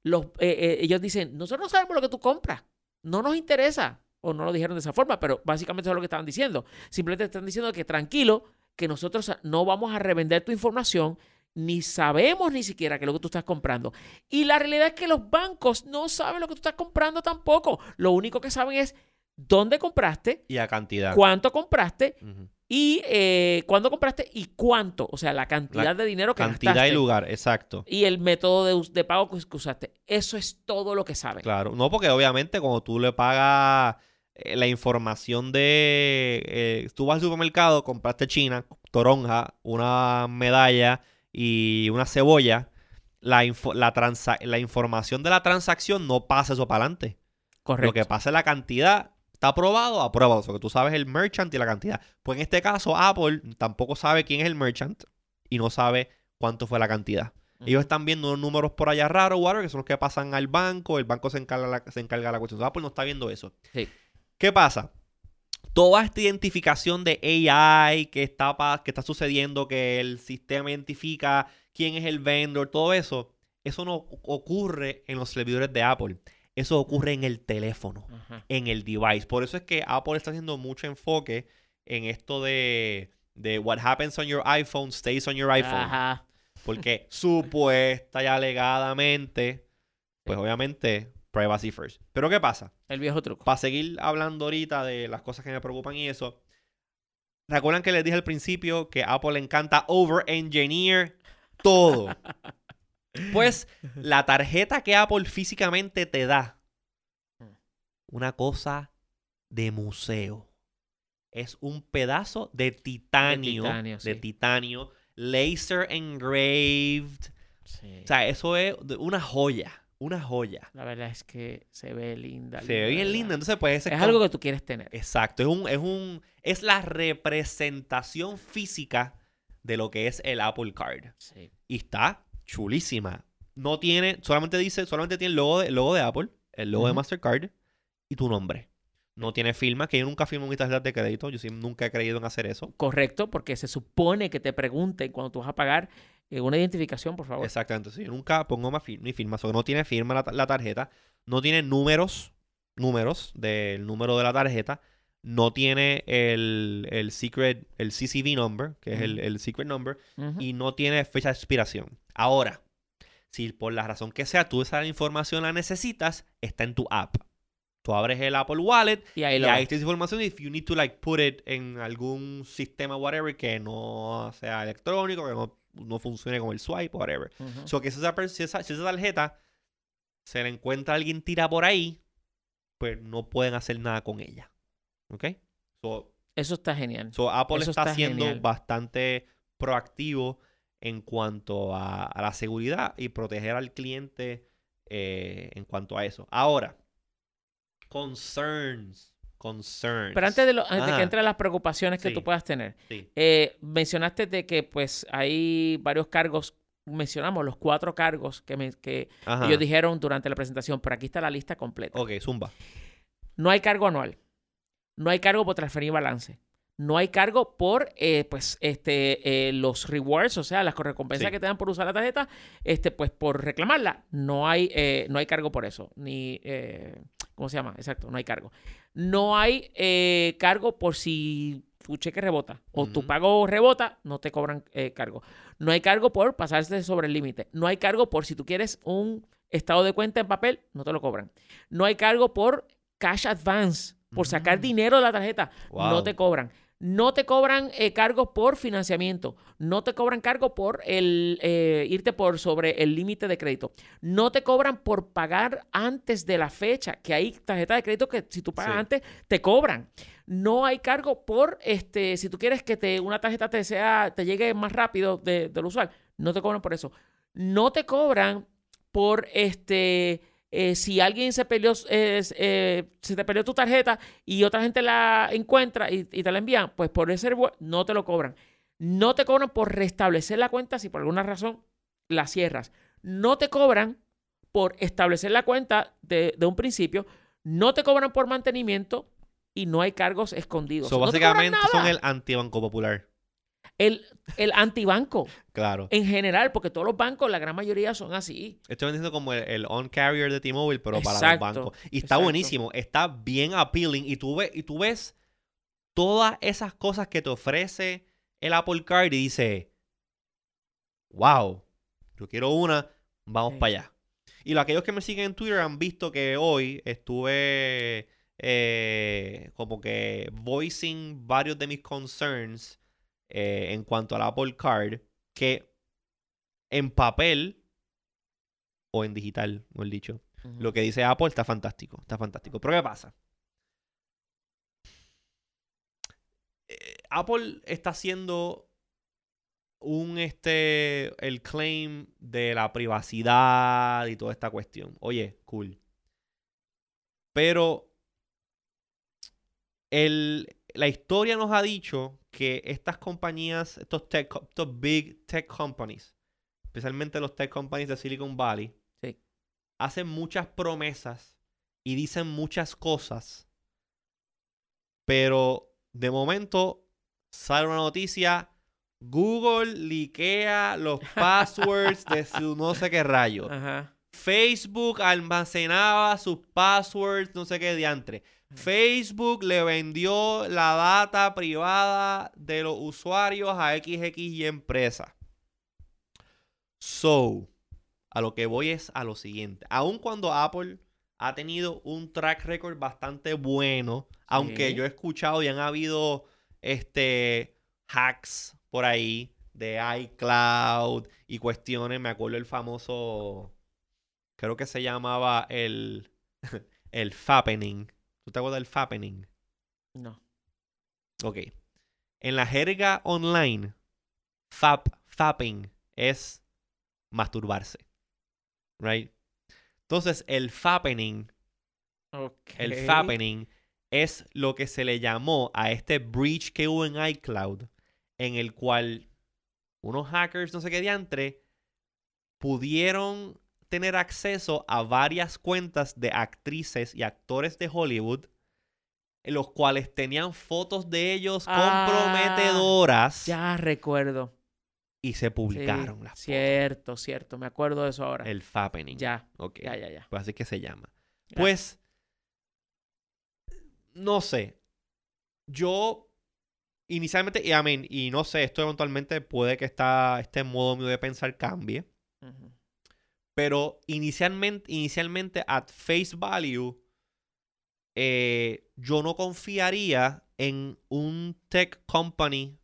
Los, eh, eh, ellos dicen, nosotros no sabemos lo que tú compras. No nos interesa. O no lo dijeron de esa forma, pero básicamente eso es lo que estaban diciendo. Simplemente están diciendo que tranquilo, que nosotros no vamos a revender tu información, ni sabemos ni siquiera qué es lo que tú estás comprando. Y la realidad es que los bancos no saben lo que tú estás comprando tampoco. Lo único que saben es dónde compraste, Y a cantidad. cuánto compraste. Y eh, cuándo compraste y cuánto. O sea, la cantidad La de dinero que Cantidad gastaste. y lugar, exacto. Y el método de, de pago que, que usaste. Eso es todo lo que saben. Claro. No, porque obviamente cuando tú le pagas eh, la información de... eh, tú vas al supermercado, compraste china, toronja, una medalla y una cebolla, la, info- la, transa- la información de la transacción no pasa eso para adelante. Correcto. Lo que pasa es la cantidad. ¿Está aprobado? Aprobado. O sea, que tú sabes el merchant y la cantidad. Pues en este caso, Apple tampoco sabe quién es el merchant y no sabe cuánto fue la cantidad. Ellos están viendo unos números por allá raros, whatever, que son los que pasan al banco. El banco se encarga, la, se encarga de la cuestión. Apple no está viendo eso. Sí. ¿Qué pasa? Toda esta identificación de AI que está, que está sucediendo, que el sistema identifica quién es el vendor, todo eso, eso no ocurre en los servidores de Apple. Eso ocurre en el teléfono Ajá. en el device. Por eso es que Apple está haciendo mucho enfoque en esto de, de what happens on your iPhone stays on your iPhone. Ajá. Porque supuesta y alegadamente, pues obviamente, privacy first. Pero ¿qué pasa? El viejo truco. Para seguir hablando ahorita de las cosas que me preocupan y eso, ¿recuerdan que les dije al principio que a Apple le encanta over-engineer todo? Pues la tarjeta que Apple físicamente te da, una cosa de museo. Es un pedazo de titanio, de titanio, sí. laser engraved. Sí. O sea, eso es una joya, una joya. La verdad es que se ve linda. Se ve bien ¿verdad? linda. Entonces, pues ese Es como- algo que tú quieres tener. Exacto, es un, es un, es la representación física de lo que es el Apple Card. Sí. Y está chulísima. No tiene, solamente dice, solamente tiene el logo de, el logo de Apple, el logo de. Mastercard y tu nombre. No tiene firma, que yo nunca firmo mis tarjetas de crédito. Yo sí nunca he creído en hacer eso. Correcto, porque se supone que te pregunten cuando tú vas a pagar eh, una identificación, por favor. Exactamente. sí, yo nunca pongo mi firma. So, no tiene firma la, ta- la tarjeta. No tiene números, números del número de la tarjeta. No tiene el, el secret, el CCV number, que es el, el secret number. Y no tiene fecha de expiración. Ahora, si por la razón que sea tú esa información la necesitas, está en tu app. Tú abres el Apple Wallet Y ahí y ahí está esa información. If you need to like put it en algún sistema, whatever, que no sea electrónico, que no, no funcione como el swipe, whatever. Ujú. So que si esa, si esa, si esa tarjeta se la encuentra alguien tira por ahí, pues no pueden hacer nada con ella. ¿Ok? So, Eso está genial. so Apple está, está siendo genial. bastante proactivo en cuanto a, a la seguridad y proteger al cliente eh, en cuanto a eso. Ahora, concerns. Concerns. Pero antes de, lo, antes de que entren las preocupaciones que Sí. tú puedas tener, Sí. eh, mencionaste de que pues hay varios cargos, mencionamos los cuatro cargos que, me- que ellos dijeron durante la presentación, pero aquí está la lista completa. Ok, zumba. No hay cargo anual, no hay cargo por transferir balance, No hay cargo por eh, pues, este, eh, los rewards, o sea, las recompensas Sí. que te dan por usar la tarjeta, este, pues por reclamarla. No hay, eh, no hay cargo por eso. Ni, eh, ¿cómo se llama? Exacto, no hay cargo. No hay cargo por si tu cheque rebota o tu pago rebota, no te cobran cargo. No hay cargo por pasarse sobre el límite. No hay cargo por si tú quieres un estado de cuenta en papel, no te lo cobran. No hay cargo por cash advance, por sacar Mm. dinero de la tarjeta, no te cobran. No te cobran eh, cargos por financiamiento. No te cobran cargo por el eh, irte por sobre el límite de crédito. No te cobran por pagar antes de la fecha, que hay tarjetas de crédito que si tú pagas Sí. antes te cobran. No hay cargo por este si tú quieres que te una tarjeta te sea te llegue más rápido de, de lo usual, no te cobran por eso. No te cobran por este eh, si alguien se peleó, eh, eh, se te peleó tu tarjeta y otra gente la encuentra y, y te la envían, pues por ese no te lo cobran. No te cobran por restablecer la cuenta si por alguna razón la cierras. No te cobran por establecer la cuenta de, de un principio. No te cobran por mantenimiento y no hay cargos escondidos. So, No básicamente son el antibanco popular. El, el antibanco Claro. en general, porque todos los bancos, la gran mayoría son así. Estoy vendiendo como el, el on-carrier de T-Mobile, pero para los bancos. Y está exacto. buenísimo. Está bien appealing. Y tú, ves, y tú ves todas esas cosas que te ofrece el Apple Card y dice, wow, yo quiero una, vamos Sí. para allá. Y los- aquellos que me siguen en Twitter han visto que hoy estuve eh, como que voicing varios de mis concerns eh, en cuanto al Apple Card, que en papel o en digital, mejor dicho, lo que dice Apple está fantástico, está fantástico. Pero ¿qué pasa? Eh, Apple está haciendo un este el claim de la privacidad y toda esta cuestión. Oye, cool. Pero el, la historia nos ha dicho que estas compañías, estos tech, estos big tech companies, especialmente los tech companies de Silicon Valley, Sí. hacen muchas promesas y dicen muchas cosas, pero de momento sale una noticia, Google liquea los passwords de su no sé qué rayo. Ajá. Facebook almacenaba sus passwords, no sé qué diantre. Facebook le vendió la data privada de los usuarios a XXY empresa. So, a lo que voy es a lo siguiente. Aun cuando Apple ha tenido un track record bastante bueno, aunque yo he escuchado y han habido este hacks por ahí de iCloud y cuestiones, me acuerdo el famoso creo que se llamaba el el fappening. ¿Tú te acuerdas del fappening? No. Ok. En la jerga online, fap, fapping es masturbarse. Right? Entonces, el fappening, Ok. el fappening es lo que se le llamó a este breach que hubo en iCloud, en el cual unos hackers, no sé qué diantre, pudieron tener acceso a varias cuentas de actrices y actores de Hollywood, en los cuales tenían fotos de ellos Ah, comprometedoras Ya recuerdo. y se Sí, publicaron las fotos. Cierto, cierto. Me acuerdo de eso ahora. El fappening. Ya, Ok. ya, ya, ya. Pues así que se llama. Ya. Pues, no sé. Yo, inicialmente, y, I mean, y no sé, esto eventualmente puede que esta, este modo mío de pensar cambie. Pero inicialmente, inicialmente at face value, eh, yo no confiaría en un tech company.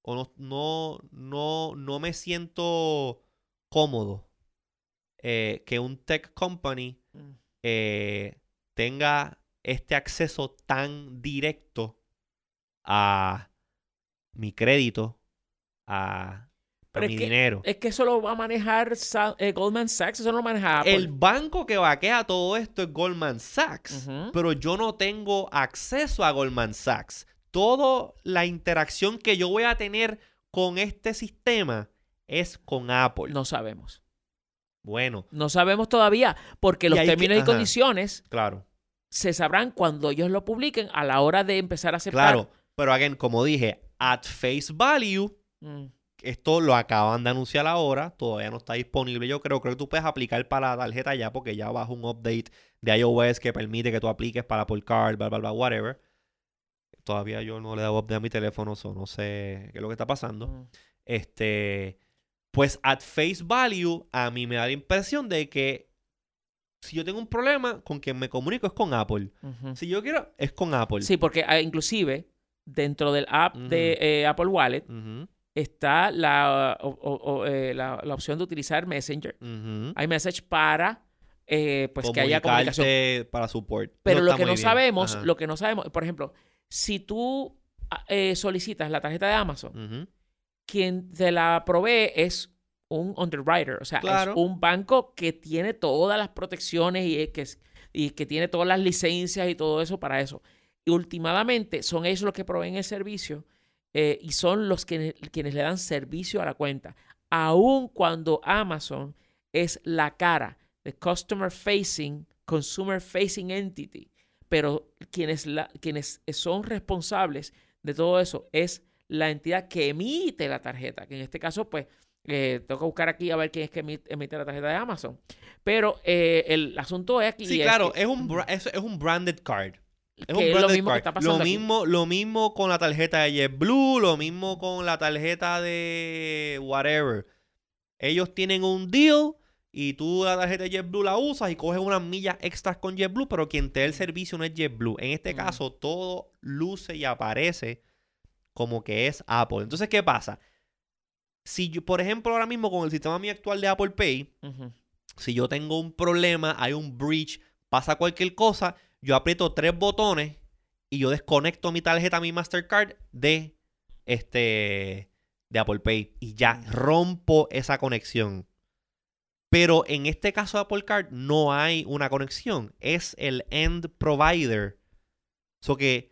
O no, no, no, no me siento cómodo eh, que un tech company Mm. eh, tenga este acceso tan directo a mi crédito, a, Pero es mi que- dinero. Es que eso lo va a manejar eh, Goldman Sachs, eso no lo maneja Apple. El banco que vaquea todo esto es Goldman Sachs, pero yo no tengo acceso a Goldman Sachs. Toda la interacción que yo voy a tener con este sistema es con Apple. No sabemos. Bueno, No sabemos todavía, porque Y los que- términos y condiciones claro, se sabrán cuando ellos lo publiquen a la hora de empezar a aceptar. claro. Pero again, como dije, at face value, Mm. Esto lo acaban de anunciar ahora, todavía no está disponible. Yo creo, creo que tú puedes aplicar para la tarjeta ya porque ya bajo un update de iOS que permite que tú apliques para Apple Card, bla, bla, bla, whatever. Todavía yo no le he dado update a mi teléfono, so no sé qué es lo que está pasando. Este, pues at face value, a mí me da la impresión de que si yo tengo un problema, con quien me comunico es con Apple. Si yo quiero, es con Apple. Sí, porque ah, inclusive dentro del app de eh, Apple Wallet está la, o- o- o, eh, la, la opción de utilizar Messenger, ujú. iMessage para eh, pues que haya comunicación. Para support. Pero No lo que no bien. sabemos, Ajá. lo que no sabemos, por ejemplo, si tú ah, eh, solicitas la tarjeta de Amazon, quien te la provee es un underwriter, o sea, Claro. es un banco que tiene todas las protecciones y que, y que tiene todas las licencias y todo eso para eso. Y últimamente son ellos los que proveen el servicio eh, y son los que, quienes le dan servicio a la cuenta. Aun cuando Amazon es la cara de Customer Facing, Consumer Facing Entity, pero quienes, la- quienes son responsables de todo eso es la entidad que emite la tarjeta, que en este caso, pues, eh, tengo que buscar aquí a ver quién es que emi- emite la tarjeta de Amazon. Pero eh, el asunto es aquí. Sí, es claro, que- es un, es, es un branded card. Es que un es lo mismo que card. está pasando Lo aquí. mismo, lo mismo con la tarjeta de JetBlue, lo mismo con la tarjeta de whatever. Ellos tienen un deal y tú la tarjeta de JetBlue la usas y coges unas millas extras con JetBlue, pero quien te da el servicio no es JetBlue. En este Mm. caso, todo luce y aparece como que es Apple. Entonces, ¿qué pasa? Si yo, por ejemplo, ahora mismo con el sistema mío actual de Apple Pay, si yo tengo un problema, hay un breach, pasa cualquier cosa, yo aprieto tres botones y yo desconecto mi tarjeta, mi Mastercard de este de Apple Pay y ya rompo esa conexión. Pero en este caso de Apple Card no hay una conexión, es el end provider. So que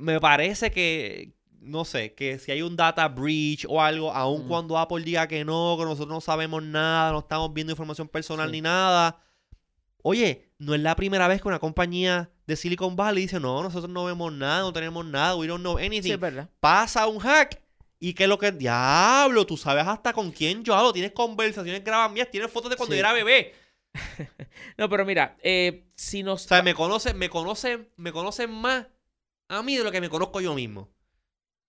me parece que no sé, que si hay un data breach o algo, aun Mm. cuando Apple diga que no, que nosotros no sabemos nada, no estamos viendo información personal Sí. ni nada. Oye, no es la primera vez que una compañía de Silicon Valley dice, no, nosotros no vemos nada, no tenemos nada, we don't know Sí, anything. es verdad. Pasa un hack y que lo que diablo, tú sabes hasta con quién yo hablo, tienes conversaciones grabadas mías, tienes fotos de cuando Sí. yo era bebé. No, pero mira, eh, si nos... O sea, me conocen, me conocen, me conocen más a mí de lo que me conozco yo mismo.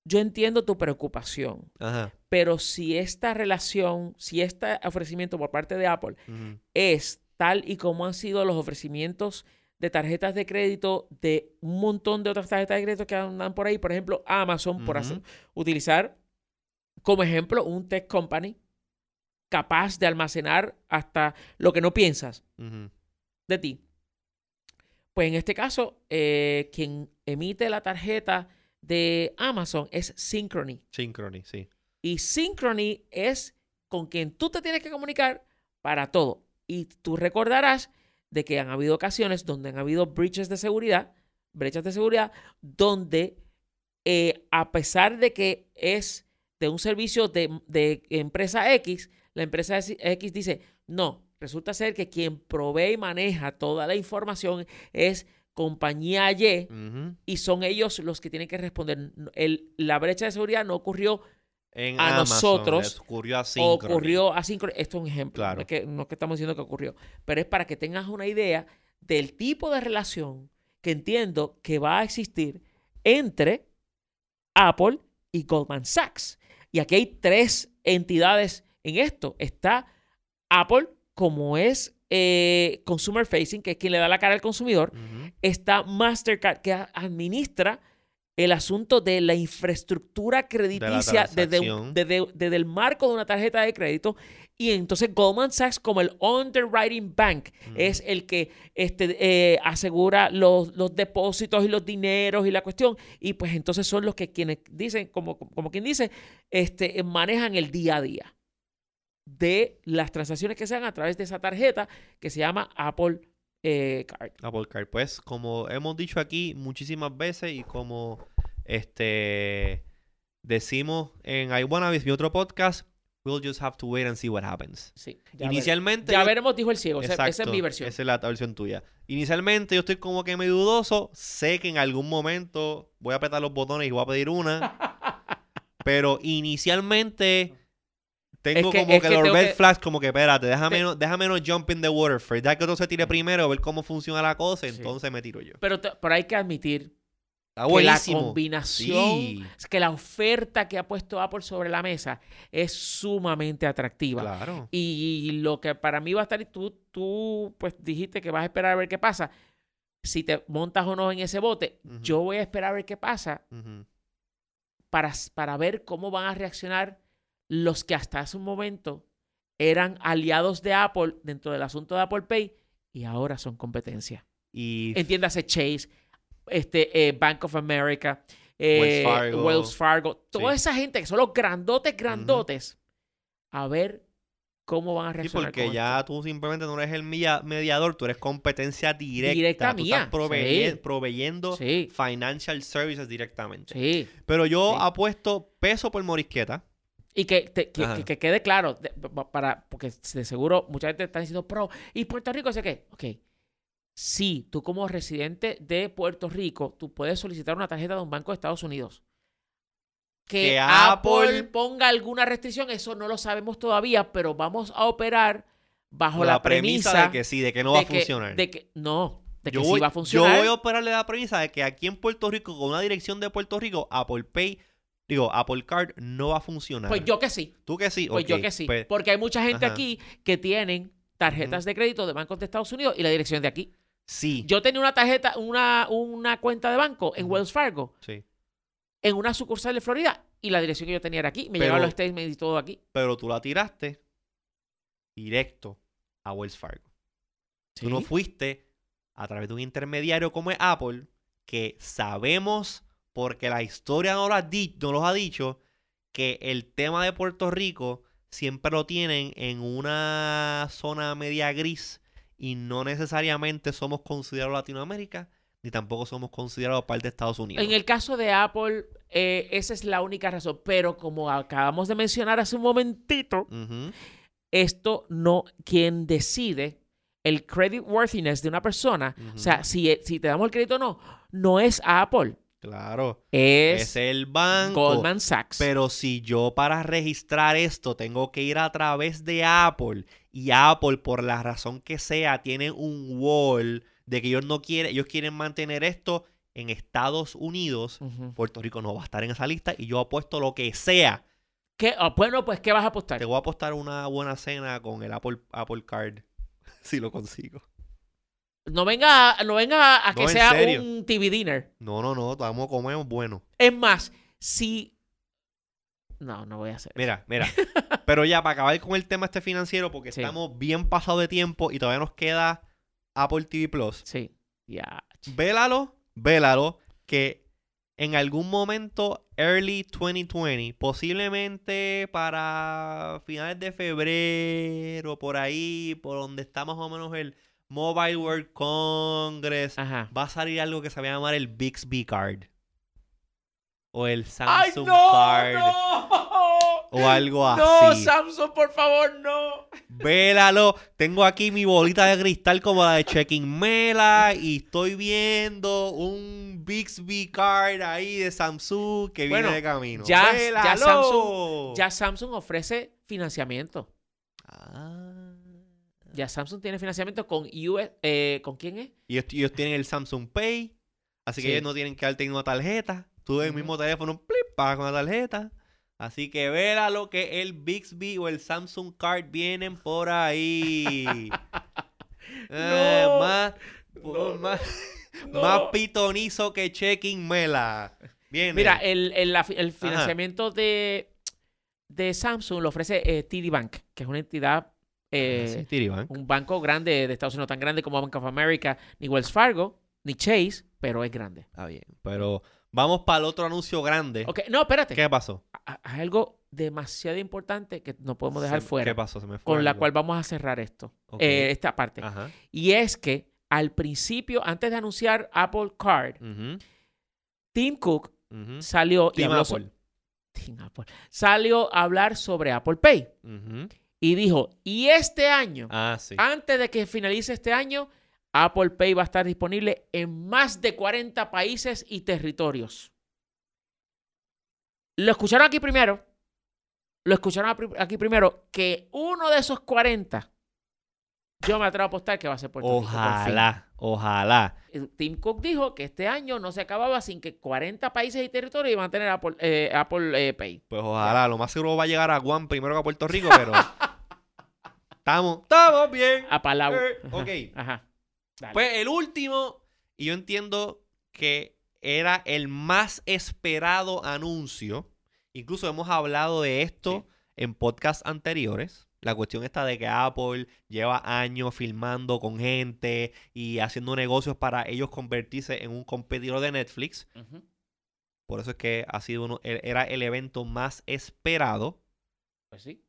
Yo entiendo tu preocupación, Ajá. pero si esta relación, si este ofrecimiento por parte de Apple es tal y como han sido los ofrecimientos de tarjetas de crédito de un montón de otras tarjetas de crédito que andan por ahí, por ejemplo, Amazon, por hacer- utilizar como ejemplo un tech company capaz de almacenar hasta lo que no piensas de ti. Pues en este caso, eh, quien emite la tarjeta de Amazon es Synchrony. Synchrony, sí. Y Synchrony es con quien tú te tienes que comunicar para todo. Y tú recordarás de que han habido ocasiones donde han habido breaches de seguridad, brechas de seguridad, donde eh, a pesar de que es de un servicio de, de empresa X, la empresa X dice, no, resulta ser que quien provee y maneja toda la información es compañía Y y son ellos los que tienen que responder. El- la brecha de seguridad no ocurrió En A Amazon nosotros ocurrió a Synchrony. ocurrió asíncrono. Esto es un ejemplo. Claro. No, es que, no es que estamos diciendo que ocurrió. Pero es para que tengas una idea del tipo de relación que entiendo que va a existir entre Apple y Goldman Sachs. Y aquí hay tres entidades en esto. Está Apple, como es eh, Consumer Facing, que es quien le da la cara al consumidor. Está Mastercard, que administra el asunto de la infraestructura crediticia desde, un- desde- desde el marco de una tarjeta de crédito. Y entonces Goldman Sachs, como el underwriting bank, es el que este, eh, asegura los, los depósitos y los dineros y la cuestión. Y pues entonces son los que quienes dicen, como, como quien dice, este, manejan el día a día de las transacciones que se hagan a través de esa tarjeta que se llama Apple eh, Card. Apple Card. Pues, como hemos dicho aquí muchísimas veces y como este decimos en I Wanna Be, mi otro podcast, we'll just have to wait and see what happens. Sí, ya, Inicialmente... ya veremos, dijo el ciego. Esa- Esa es mi versión. Esa es la versión tuya. Inicialmente yo estoy como que medio dudoso. Sé que en algún momento voy a apretar los botones y voy a pedir una. pero inicialmente tengo Es que- como es que, los red que- flags como que espérate, déjame, no, déjame no jump in the water first. Ya que otro se tire primero, ver cómo funciona la cosa, Sí. entonces me tiro yo. Pero, te- pero hay que admitir que la combinación, Sí, que la oferta que ha puesto Apple sobre la mesa es sumamente atractiva. claro. Y lo que para mí va a estar, y tú, tú pues dijiste que vas a esperar a ver qué pasa. Si te montas o no en ese bote, yo voy a esperar a ver qué pasa para, para ver cómo van a reaccionar los que hasta hace un momento eran aliados de Apple dentro del asunto de Apple Pay y ahora son competencia. Y Entiéndase Chase, este, eh, Bank of America, eh, Wells Fargo. Wells Fargo, toda Sí. esa gente que son los grandotes, grandotes, a ver cómo van a Sí, reaccionar. porque con ya tú simplemente no eres el media- mediador, tú eres competencia directa. Directa tú mía, estás sí. proveyendo. Sí, financial services directamente. sí. Pero yo apuesto peso por morisqueta. Y que, te- que, Ajá. que- que quede claro, de- para, porque de seguro mucha gente está diciendo, pero, ¿y Puerto Rico? ¿Sé qué? Ok. Sí, tú como residente de Puerto Rico, tú puedes solicitar una tarjeta de un banco de Estados Unidos. Que, Que Apple, Apple- ponga alguna restricción, eso no lo sabemos todavía, pero vamos a operar bajo la, premisa, de que sí, de que no va a funcionar. de que, no, de que yo, sí voy, va a yo funcionar. voy a operarle la premisa de que aquí en Puerto Rico, con una dirección de Puerto Rico, Apple Pay, digo, Apple Card no va a funcionar. Pues yo que sí. ¿Tú que sí? Pues yo que sí. pues, Porque hay mucha gente ajá. aquí que tienen tarjetas de crédito de bancos de Estados Unidos y la dirección de aquí. sí. Yo tenía una tarjeta, una, una cuenta de banco en. Wells Fargo, sí. en una sucursal de Florida, y la dirección que yo tenía era aquí. Me llegaban los statements y todo aquí. Pero tú la tiraste directo a Wells Fargo. Tú no fuiste a través de un intermediario como es Apple, que sabemos, porque la historia no lo no los ha dicho, que el tema de Puerto Rico siempre lo tienen en una zona media gris y no necesariamente somos considerados Latinoamérica, ni tampoco somos considerados parte de Estados Unidos. En el caso de Apple, eh, esa es la única razón. Pero como acabamos de mencionar hace un momentito, esto no, quien decide el credit worthiness de una persona, o sea, si, si te damos el crédito o no, no es Apple, Claro, es, es el banco. Goldman Sachs. Pero si yo para registrar esto tengo que ir a través de Apple y Apple por la razón que sea tiene un wall de que ellos no quieren, ellos quieren mantener esto en Estados Unidos. Puerto Rico no va a estar en esa lista y yo apuesto lo que sea. ¿Qué? Ah, bueno, pues, ¿qué vas a apostar? Te voy a apostar una buena cena con el Apple, Apple Card si lo consigo. No venga, a- no venga a, que No, sea serio. un TV dinner. No, no, no, vamos a comer bueno. Es más, si... No, no voy a hacer. Mira, mira. Pero ya, para acabar con el tema este financiero, porque Sí. estamos bien pasados de tiempo y todavía nos queda Apple TV Plus. Sí, ya. Vélalo, vélalo, que en algún momento, early 2020, posiblemente para finales de febrero, por ahí, por donde está más o menos el Mobile World Congress, Ajá. va a salir algo que se va a llamar el Bixby Card. O el ¡Ay, Samsung no! Card. ¡No! O algo No, así. Samsung, por favor, no. Vélalo. Tengo aquí mi bolita de cristal como la de Checking Mela y estoy viendo un Bixby Card ahí de Samsung que Bueno, viene de camino. ya-. Samsung- Ya Samsung ofrece financiamiento. Ah. Ya Samsung tiene financiamiento con US, eh, ¿con quién es? Y ellos, ellos tienen el Samsung Pay, así que Sí. ellos no tienen que darte una tarjeta. Tú del Ujú. mismo teléfono, plip, pagas con la tarjeta. Así que vélalo que el Bixby o el Samsung Card vienen por ahí. Eh, No. más, No, más, no. más pitonizo que Checking Mela. Viene. Mira, el, el, el financiamiento de, de Samsung lo ofrece eh, TD Bank, que es una entidad, eh, Ah, un banco grande de Estados Unidos, tan grande como Bank of America, ni Wells Fargo, ni Chase, pero es grande. Está bien. Pero vamos para el otro anuncio grande. Ok, no, espérate. ¿Qué pasó? Ha- Hay algo demasiado importante que no podemos dejar Se- fuera, ¿Qué pasó? Se me fue con la cual vamos a cerrar esto, eh, esta parte. Ajá. Y es que al principio, antes de anunciar Apple Card, Tim Cook salió y so- Apple. Apple. Salió a hablar sobre Apple Pay Ujú. Y dijo, y este año, Ah, sí. antes de que finalice este año, Apple Pay va a estar disponible en más de 40 países y territorios. Lo escucharon aquí primero. Lo escucharon aquí primero que uno de esos 40, yo me atrevo a apostar que va a ser Puerto Rico. por fin. Ojalá, ojalá. Eh, Tim Cook dijo que este año no se acababa sin que 40 países y territorios iban a tener Apple, eh, Apple eh, Pay. Pues ojalá. Lo más seguro va a llegar a Guam primero que a Puerto Rico, pero. Estamos, estamos bien. A Palau. Eh, ok. Ajá. Dale. Pues el último, y yo entiendo que era el más esperado anuncio. Incluso hemos hablado de esto en podcasts anteriores. La cuestión está de que Apple lleva años filmando con gente y haciendo negocios para ellos convertirse en un competidor de Netflix. Por eso es que ha sido uno, e- era el evento más esperado. Pues sí.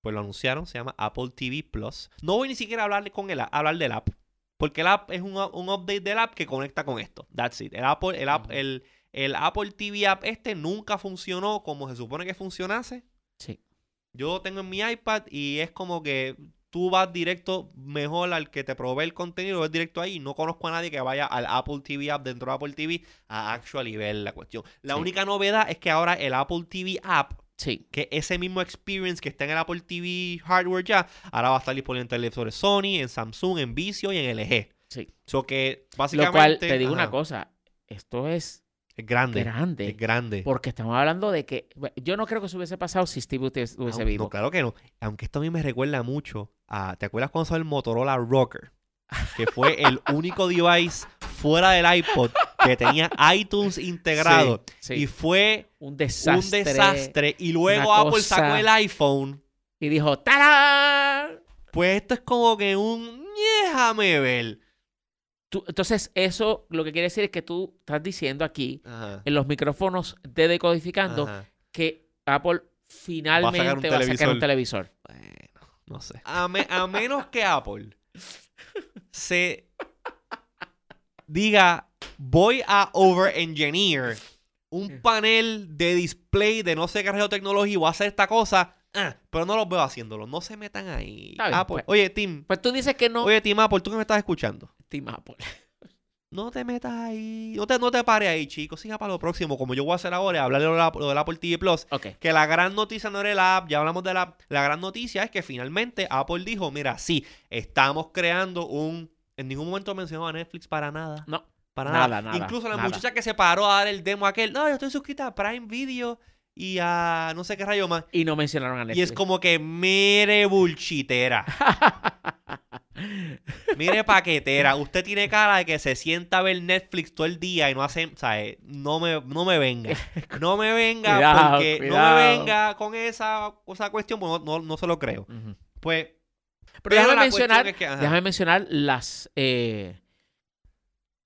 Pues lo anunciaron, se llama Apple TV Plus. No voy ni siquiera a hablar con el, a- hablar del app. Porque el app es un, un update del app que conecta con esto. That's it. El Apple, el app, el, el Apple TV app este nunca funcionó como se supone que funcionase. Sí. Yo lo tengo en mi iPad y es como que tú vas directo mejor al que te provee el contenido, es directo ahí. No conozco a nadie que vaya al Apple TV app dentro de Apple TV a actually ver la cuestión. La Sí. única novedad es que ahora el Apple TV app Sí. que ese mismo experience que está en el Apple TV hardware ya, ahora va a estar disponible en televisores Sony, en Samsung, en Vizio y en LG. Sí. So que Lo básicamente. cual, te digo una cosa, esto es Es grande. grande. Es grande. Porque estamos hablando de que. Yo no creo que se hubiese pasado si Steve hubiese, No, hubiese no, vivo. claro que no. Aunque esto a mí me recuerda mucho a. ¿Te acuerdas cuando salió el Motorola Rocker? Que fue el único device fuera del iPod que tenía iTunes integrado. Sí, Y fue un desastre. un desastre. Y luego Apple sacó el iPhone. Y dijo, ¡Tarán! Pues esto es como que un. Déjame ver. Tú- entonces, eso lo que quiere decir es que tú estás diciendo aquí, Ajá. en los micrófonos de Decodificando, Ajá. que Apple finalmente va a sacar un televisor. televisor. Bueno, no sé. A, me- a menos que Apple se diga, voy a over-engineer un panel de display de no sé qué tecnología y voy a hacer esta cosa, ah, pero no los veo haciéndolo. No se metan ahí. Está bien, Apple. pues. Oye, Tim. Pues tú dices que no. Oye, Tim Apple, tú que me estás escuchando. Team Apple. No te metas ahí. No te, no te pares ahí, chicos. Siga para lo próximo. Como yo voy a hacer ahora, hablarle de la- lo del Apple TV Plus. Ok. Que la gran noticia no era el app, ya hablamos de la La gran noticia es que finalmente Apple dijo: Mira, sí, estamos creando un. En ningún momento mencionó a Netflix para nada. No. Para nada. Nada, nada, Incluso la nada. muchacha que se paró a dar el demo a aquel. No, yo estoy suscrita a Prime Video y a no sé qué rayo más. Y no mencionaron a Netflix. Y es como que, mire, bullchitera. Mire, paquetera. Usted tiene cara de que se sienta a ver Netflix todo el día y no hace. ¿sabes? No me, no me venga. No me venga Cuidado, porque. No me venga con esa, esa cuestión, porque no, no, no se lo creo. Pues. Pero déjame mencionar, es que, déjame mencionar las eh,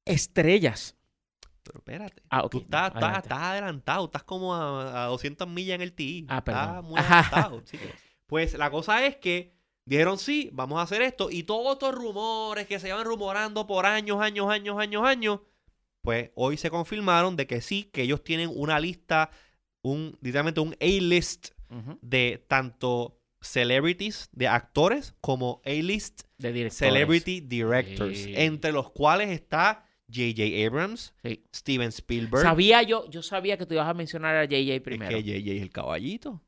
estrellas. Pero espérate. Ah, ok. Tú estás, estás- estás adelantado, estás como a, a 200 millas en el TI. Ah, Estás perdón. muy adelantado. Pues la cosa es que dijeron sí, vamos a hacer esto. Y todos estos rumores que se llevan rumorando por años, años, años, años, años, pues hoy se confirmaron de que sí, que ellos tienen una lista, un, literalmente un A-list de tanto celebrities, de actores, como A-list celebrity directors, Sí. entre los cuales está J.J. Abrams, Sí. Steven Spielberg. Sabía yo, yo sabía que tú ibas a mencionar a JJ primero. Es que JJ es el caballito.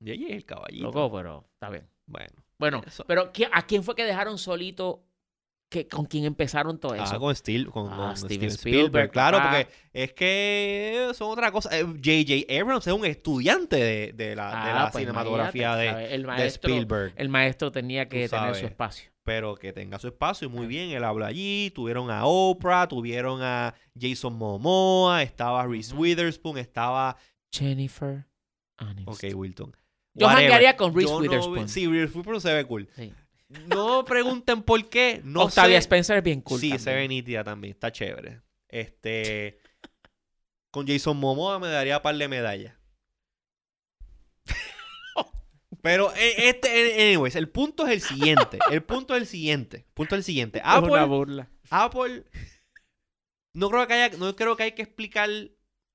JJ es el caballito. Loco, pero está bien. Bueno. Bueno, Eso. pero ¿qui- ¿a quién fue que dejaron solito? Que, ¿Con quién empezaron todo Ah, eso? con, Steel, con, Ah, con Steven Steven, Spielberg, Spielberg. Claro, porque es que son otra cosa. Eh, J.J. Abrams es un estudiante de, de la, de Ah, la pues cinematografía de, de Spielberg. El maestro tenía que tener su espacio. Pero que tenga su espacio y muy Ah. bien. Él habla allí. Tuvieron a Oprah, tuvieron a Jason Momoa, estaba Reese. Witherspoon, estaba. Jennifer Aniston. Ok, Wilton. Yo janguearía con Reese no Witherspoon. sí, Reese Witherspoon se ve cool. Sí. No pregunten por qué. No Octavia sé. Spencer es bien cool. sí, se ve nítida también. Está chévere. Este. Con Jason Momoa me daría par de medallas. Pero eh, este, eh, anyways, el punto es el siguiente. El punto es el siguiente. Punto es el siguiente. Es una Apple, burla. Apple no creo que haya, no creo que hay que explicar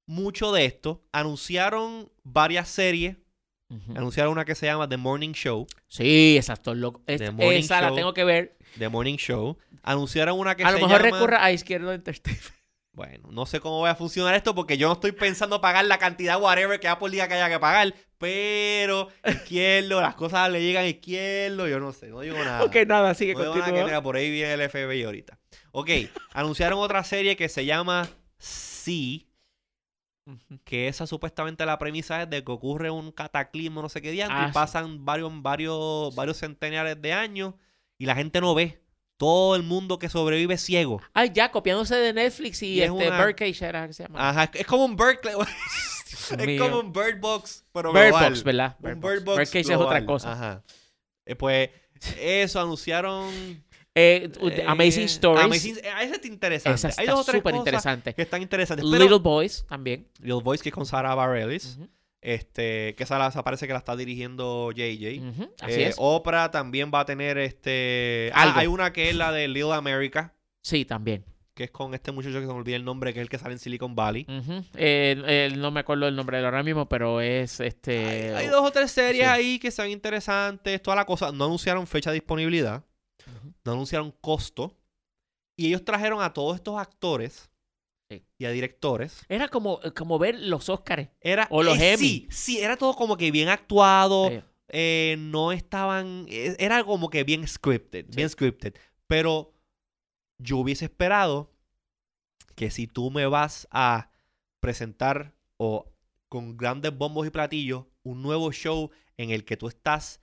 mucho de esto. Anunciaron varias series. Anunciaron una que se llama The Morning Show. Sí, exacto. loco. Es- esa la tengo que ver. The Morning Show. Anunciaron una que A se lo mejor llama... recurra a Izquierdo Entertainment. Bueno, no sé cómo va a funcionar esto porque yo no estoy pensando pagar la cantidad whatever que Apple diga que haya que pagar. Pero izquierdo, las cosas le llegan a izquierdo, yo no sé, no digo nada. ok, nada, sigue, no nada que tenga, por ahí viene el FBI ahorita. Ok, anunciaron otra serie que se llama Sí, Que esa supuestamente la premisa es de que ocurre un cataclismo, no sé qué día, Ah, y sí. pasan varios, varios, varios centenares de años y la gente no ve. Todo el mundo que sobrevive es ciego. Ay, ya, copiándose de Netflix y, Y es este una- Birdcage era que se llama. Ajá, es como un Bird, Dios es mío. como un Bird Box, pero Bird global. Box, ¿verdad? Un Bird Box. Bird Box Birdcage es otra cosa. Ajá. Eh, pues eso anunciaron. Eh, u- eh, Amazing Stories. Amazing, eh, ese está interesante. Esa Hay está dos o tres súper cosas interesante. que están interesantes. Pero Little Boys también. Little Voice, que es con Sarah Bareilles. Este, que esa, la- parece que la está dirigiendo JJ. ujú, Así Eh, es. Oprah también va a tener este. ah, hay una que es la de Little America, Sí, también. que es con este muchacho que se me olvida el nombre, que es el que sale en Silicon Valley. Eh, eh, no me acuerdo el nombre de él ahora mismo, pero es este. Hay, hay dos o tres series sí. ahí que son interesantes, toda la cosa. No anunciaron fecha de disponibilidad, No anunciaron costo. Y ellos trajeron a todos estos actores Sí. y a directores. Era como, como ver los Óscares. Era, O los eh, Emmy. Sí, sí, era todo como que bien actuado. Eh, no estaban. eh, Era como que bien scripted. Sí. Bien scripted. Pero yo hubiese esperado que si tú me vas a presentar o con grandes bombos y platillos un nuevo show en el que tú estás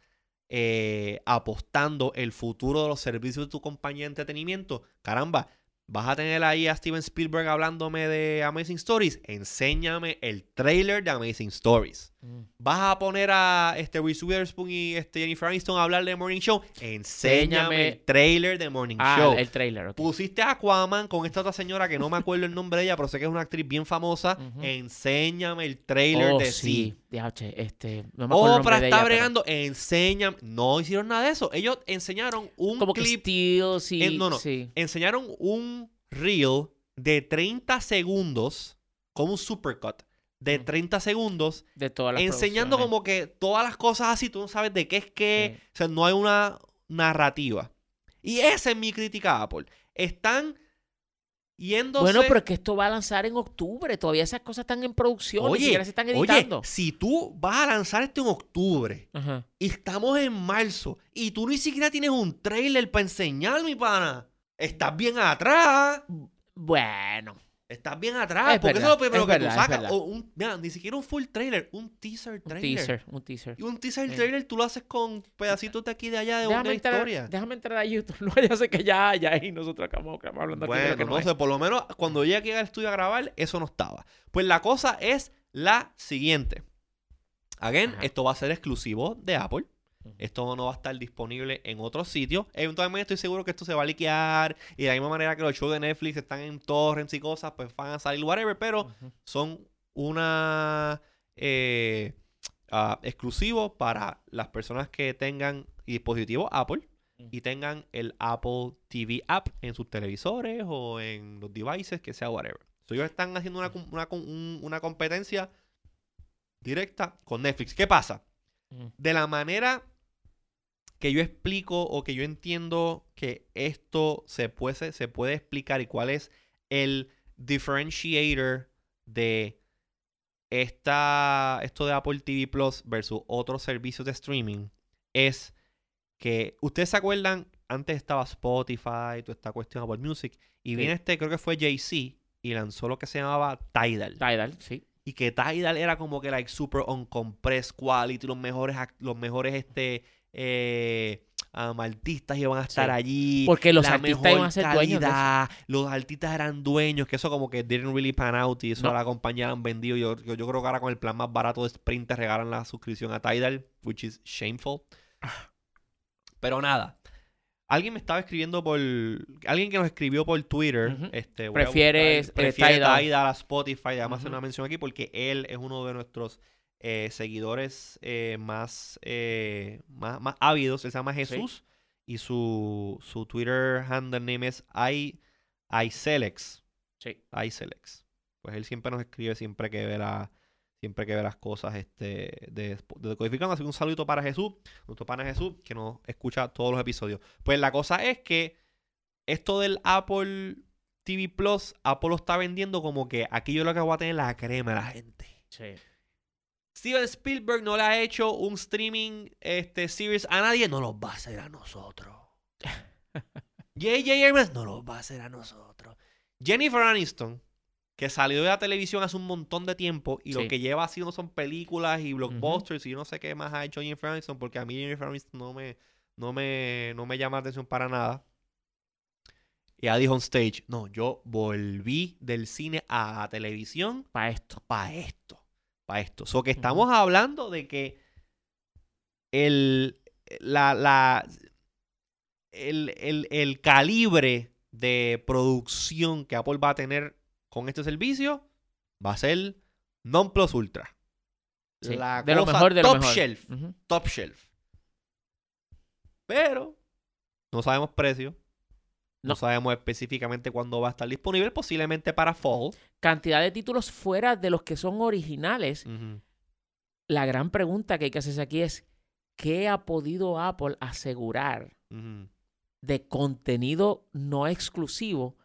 eh, apostando el futuro de los servicios de tu compañía de entretenimiento, caramba, vas a tener ahí a Steven Spielberg hablándome de Amazing Stories, enséñame el trailer de Amazing Stories. mm. Vas a poner a este Reese Witherspoon y este Jennifer Aniston a hablar de Morning Show. Enséñame el trailer de Morning Ah, Show. el trailer. Pusiste a Aquaman con esta otra señora que no me acuerdo el nombre de ella, pero sé que es una actriz bien famosa. Enséñame el trailer Oh, de sí. sí. Diache, este, no me acuerdo el nombre Oprah de está ella, bregando. Enséñame. No hicieron nada de eso. Ellos enseñaron un Como que clip. Steel, sí. No, no. sí. Enseñaron un reel de 30 segundos, como un supercut de Mm. 30 segundos De todas las enseñando producciones. como que todas las cosas así, tú no sabes de qué es qué, Sí. o sea, no hay una narrativa. Y esa es mi crítica a Apple. Están yéndose... Bueno, pero es que esto va a lanzar en octubre. Todavía esas cosas están en producción. ni oye, siquiera se están oye, editando. si tú vas a lanzar esto en octubre Ajá. y estamos en marzo y tú ni siquiera tienes un trailer para enseñar, mi pana, estás bien atrás. Bueno. Estás bien atrás, Es porque verdad, eso es lo primero es que verdad, tú sacas. O un, mira, ni siquiera un full trailer, un teaser Un trailer. teaser, un teaser. Y un teaser Sí. trailer tú lo haces con pedacitos de aquí de allá de una Déjame entrar, historia. déjame entrar a YouTube. No, ya sé que ya, ya y nosotros acabamos, acabamos hablando Bueno, que no no sé, por lo menos cuando llegué aquí al estudio a grabar, eso no estaba. Pues la cosa es la siguiente. Again, Ajá. esto va a ser exclusivo de Apple. Esto no va a estar disponible en otros sitios. Eventualmente estoy seguro que esto se va a liquear. Y de la misma manera que los shows de Netflix están en torrents y cosas, pues van a salir whatever. Pero son una eh, ah, exclusivo para las personas que tengan dispositivos Apple y tengan el Apple TV app en sus televisores o en los devices, que sea whatever. So, ellos están haciendo una, una un- una competencia directa con Netflix. ¿Qué pasa? De la manera que yo explico o que yo entiendo que esto se puede, se puede explicar y cuál es el differentiator de esta, esto de Apple TV Plus versus otros servicios de streaming es que ustedes se acuerdan, antes estaba Spotify, toda esta cuestión Apple Music, y Sí. viene este, creo que fue Jay-Z, y lanzó lo que se llamaba Tidal. Tidal, sí. Y que Tidal era como que like super on compressed quality, los mejores, los mejores este, eh, um, artistas iban a estar Sí. allí. Porque los la artistas mejor iban a ser dueños calidad, Los artistas eran dueños, que eso como que didn't really pan out y eso No. a la compañía han vendido. Yo, yo, yo creo que ahora con el plan más barato de Sprint te regalan la suscripción a Tidal, which is shameful. Pero nada. Alguien me estaba escribiendo por. Alguien que nos escribió por Twitter. Ujú. este, voy a Prefieres, buscar- eh, prefiere Tidal. Tidal a Spotify. Además, hacer Ujú. una mención aquí porque él es uno de nuestros eh, seguidores eh, más, eh, más, más ávidos. Él se llama Jesús. Y su, su Twitter handle name es I, iSelex. Sí. iSelex. pues él siempre nos escribe siempre que ve la- siempre que ve las cosas este, de, de Decodificando. Así que un saludito para Jesús, nuestro pana Jesús, que nos escucha todos los episodios. Pues la cosa es que esto del Apple TV Plus, Apple lo está vendiendo como que aquí yo lo que voy a tener la crema de la gente. Sí. Steven Spielberg no le ha hecho un streaming este, series a nadie, no los va a hacer a nosotros. J.J. Abrams no los va a hacer a nosotros. Jennifer Aniston, que salió de la televisión hace un montón de tiempo y lo que lleva haciendo son películas y blockbusters y yo no sé qué más ha hecho Jennifer Aniston porque a mí Jennifer Aniston no me, no me, no me llama la atención para nada. Y ella dijo on stage, no, yo volví del cine a la televisión Para esto. para esto. Para esto. So que estamos hablando de que el, la, la, el, el- el calibre de producción que Apple va a tener con este servicio va a ser non plus ultra. Sí, La de lo cosa mejor de lo top mejor. shelf. Top shelf. Pero no sabemos precio. No. No. sabemos específicamente cuándo va a estar disponible. Posiblemente para fall. Cantidad de títulos fuera de los que son originales. La gran pregunta que hay que hacerse aquí es, ¿qué ha podido Apple asegurar de contenido no exclusivo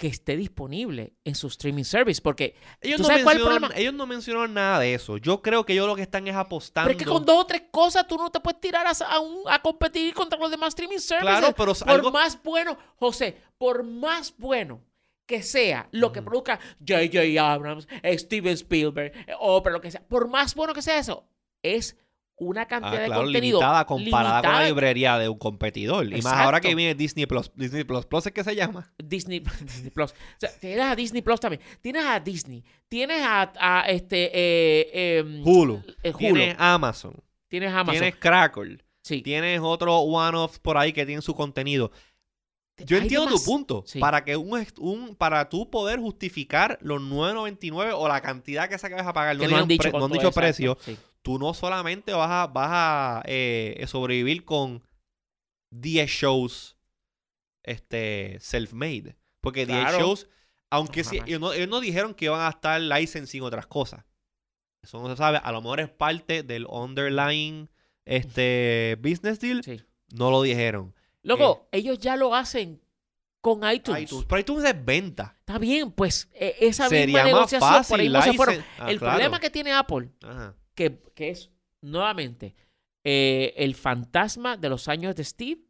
que esté disponible en su streaming service? Porque, Ellos ¿Tú no, cuál el problema? ellos no mencionaron nada de eso. Yo creo que ellos lo que están es apostando. pero es que con dos o tres cosas tú no te puedes tirar a, a un- a competir contra los demás streaming services. Claro, pero por algo. más bueno, José, por más bueno que sea lo que Ujú. produzca J.J. Abrams, Steven Spielberg, eh, Oprah, lo que sea, por más bueno que sea eso, es una Ah, cantidad de claro, contenido limitada comparada con la librería de un competidor. Y más ahora que viene Disney Plus. Disney Plus Plus es que se llama. Disney, Disney Plus. O sea, tienes a Disney Plus también. Tienes a Disney. Tienes a, a este eh, em, Hulu. eh, Hulu. Tienes Amazon. Tienes Amazon. Tienes Crackle. sí. Tienes otro one-off por ahí que tiene su contenido. Yo entiendo tu punto. Sí. Para que un, para tú poder justificar los 9.99 o la cantidad que se acabas a pagar, no, que no han dicho, pre- no han dicho precio. sí. Tú no solamente vas a, vas a eh, sobrevivir con 10 shows este, self-made. Porque 10 Claro. shows, aunque sí, ellos, no, ellos no dijeron que iban a estar licensing otras cosas. Eso no se sabe. A lo mejor es parte del underlying este, business deal. Sí. No lo dijeron. Luego, ellos ya lo hacen con iTunes. iTunes. Pero iTunes es venta. Está bien, pues eh, esa Sería misma más negociación por ahí fácil. no se fueron. Ah, el claro. problema que tiene Apple, Ajá. Que, que es nuevamente eh, el fantasma de los años de Steve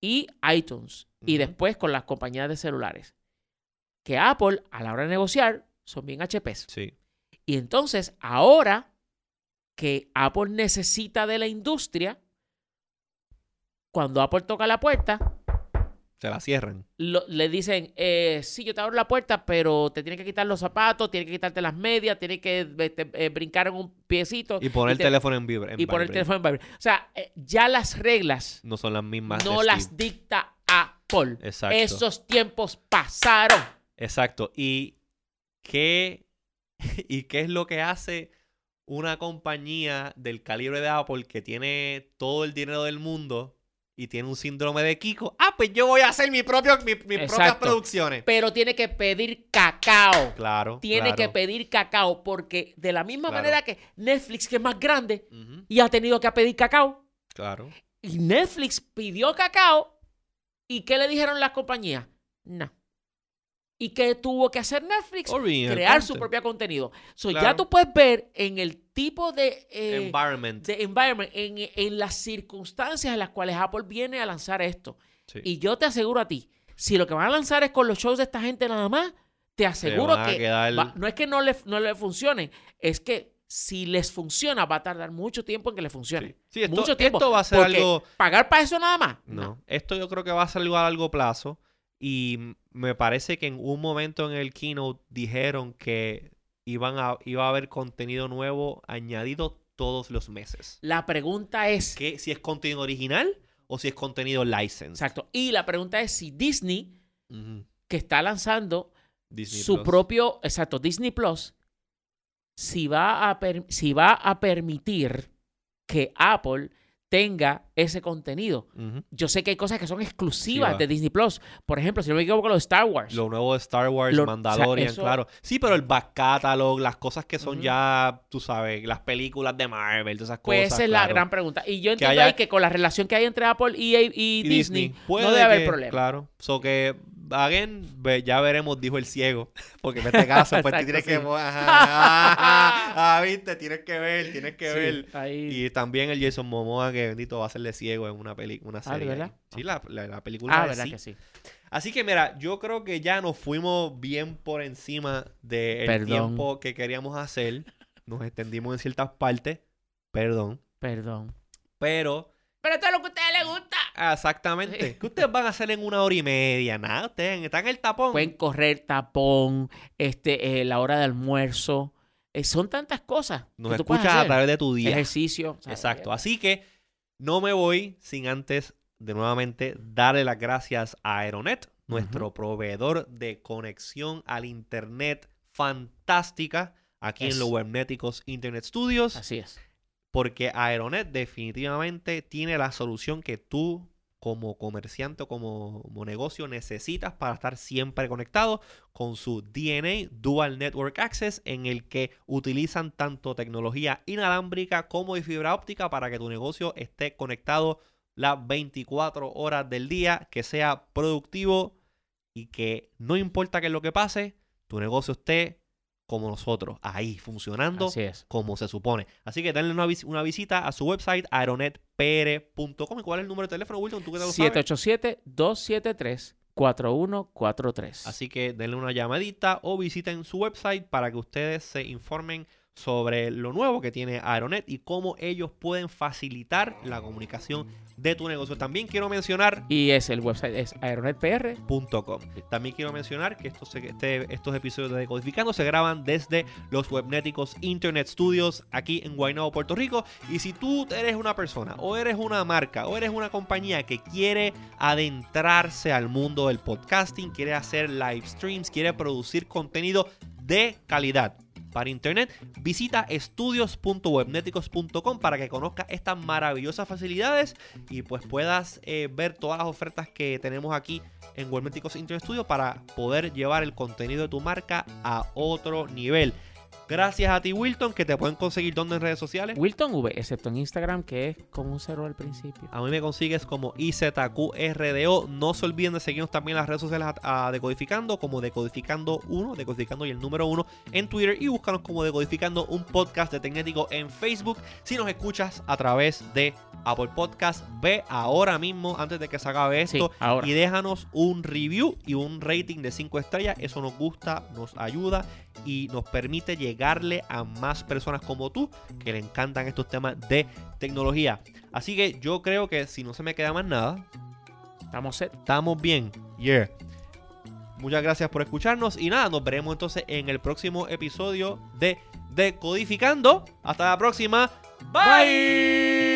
y iTunes. Y después con las compañías de celulares. Que Apple, a la hora de negociar, son bien HPs. Sí. Y entonces, ahora que Apple necesita de la industria, cuando Apple toca la puerta, Se la cierran. lo- le dicen, eh, sí, yo te abro la puerta, pero te tienes que quitar los zapatos, tienes que quitarte las medias, tienes que este, eh, brincar en un piecito Y poner el te- teléfono en vibra. y poner el teléfono en vibrate. O sea, eh, ya las reglas No son las mismas. no las dicta Apple. Exacto. Esos tiempos pasaron. Exacto. ¿Y qué, ¿Y qué es lo que hace una compañía del calibre de Apple que tiene todo el dinero del mundo y tiene un síndrome de Kiko? Ah, pues yo voy a hacer mi propio, mi- mis propias producciones. Pero tiene que pedir cacao. Claro. Tiene claro. que pedir cacao porque de la misma Claro. manera que Netflix, que es más grande, y ha tenido que pedir cacao, Claro. y Netflix pidió cacao, ¿y qué le dijeron las compañías? No. ¿Y qué tuvo que hacer Netflix? Original Crear su propio contenido. So, Claro. Ya tú puedes ver en el tipo de, eh, Environment. de environment, en, en las circunstancias en las cuales Apple viene a lanzar esto. Sí. Y yo te aseguro a ti, si lo que van a lanzar es con los shows de esta gente nada más, te aseguro que quedar- va- no es que no le, no le funcione, es que si les funciona va a tardar mucho tiempo en que le funcione. Sí, Sí, esto, mucho tiempo. esto va a ser algo... pagar para eso nada más. No. Esto yo creo que va a ser algo a largo plazo. Y me parece que en un momento en el keynote dijeron que iban a, iba a haber contenido nuevo añadido todos los meses. La pregunta es, Que si es contenido original o si es contenido license. exacto, y la pregunta es si Disney, que está lanzando Disney su Plus. propio, exacto, Disney Plus, si va, a per- si va a permitir que Apple tenga ese contenido. Yo sé que hay cosas que son exclusivas va. de Disney Plus. Por ejemplo, si no me equivoco, los Star Wars. Lo nuevo de Star Wars, Lo- o sea, Mandalorian, eso- claro. Sí, pero el back catalog, las cosas que son ya, tú sabes, las películas de Marvel, todas esas pues cosas. esa es la gran pregunta. Y yo entiendo haya- ahí que con la relación que hay entre Apple y, y Y Disney, no debe haber que- problema. Claro. So que, again, ve- ya veremos, dijo el ciego. Porque en este caso, pues Exacto, tienes que. sí. Ajá, ah, viste, tienes que ver, tienes que Sí, ver. ahí- Y también el Jason Momoa, que bendito va a ser de ciego en una película, una Ah, ¿de serie. verdad? Sí, la, la, la película Ah, de verdad sí. que sí. Así que mira, yo creo que ya nos fuimos bien por encima del tiempo que queríamos hacer. Nos extendimos en ciertas partes. Perdón. Perdón. Pero, Pero esto es lo que a ustedes les gusta. exactamente. ¿Qué ustedes van a hacer en una hora y media? Nada, ustedes están en el tapón. Pueden correr tapón, este, eh, la hora de almuerzo. Eh, son tantas cosas. Nos que tú escuchas a través de tu día. Ejercicio. ¿sabes? Exacto. Así que no me voy sin antes de nuevamente darle las gracias a Aeronet, nuestro proveedor de conexión al Internet fantástica aquí en los Webnéticos Internet Studios. Así es. Porque Aeronet definitivamente tiene la solución que tú como comerciante o como, negocio necesitas para estar siempre conectado con su DNA Dual Network Access en el que utilizan tanto tecnología inalámbrica como de fibra óptica para que tu negocio esté conectado las 24 horas del día, que sea productivo y que no importa qué es lo que pase, tu negocio esté como nosotros, ahí funcionando Así es. como se supone. Así que denle una, vis- una visita a su website aeronetpr.com. ¿Y cuál es el número de teléfono, Wilton? ¿Tú qué te lo sabes? 787-273-4143. Así que denle una llamadita o visiten su website para que ustedes se informen sobre lo nuevo que tiene Aeronet y cómo ellos pueden facilitar la comunicación de tu negocio. También quiero mencionar Y es el website, es aeronetpr. .com. También quiero mencionar que estos, este- estos episodios de Decodificando se graban desde los Webnéticos Internet Studios aquí en Guaynabo, Puerto Rico. Y si tú eres una persona o eres una marca o eres una compañía que quiere adentrarse al mundo del podcasting, quiere hacer live streams, quiere producir contenido de calidad para internet, visita estudios.webneticos.com para que conozcas estas maravillosas facilidades y pues puedas eh, ver todas las ofertas que tenemos aquí en Webmeticos Internet para poder llevar el contenido de tu marca a otro nivel. Gracias a ti, Wilton, que te pueden conseguir donde en redes sociales. Wilton V, excepto en Instagram, que es con un cero al principio. A mí me consigues como IZQRDO. No se olviden de seguirnos también en las redes sociales a, a Decodificando, como Decodificando1, Decodificando y el número 1 en Twitter. Y búscanos como Decodificando, un podcast de Tecnético en Facebook. Si nos escuchas a través de Apple Podcast, ve ahora mismo, antes de que se acabe Sí, esto, ahora. y déjanos un review y un rating de 5 estrellas. Eso nos gusta, nos ayuda y nos permite llegarle a más personas como tú que le encantan estos temas de tecnología. Así que yo creo que si no se me queda más nada, Estamos set. estamos bien. Yeah. Muchas gracias por escucharnos y nada, nos veremos entonces en el próximo episodio de Decodificando. Hasta la próxima. Bye.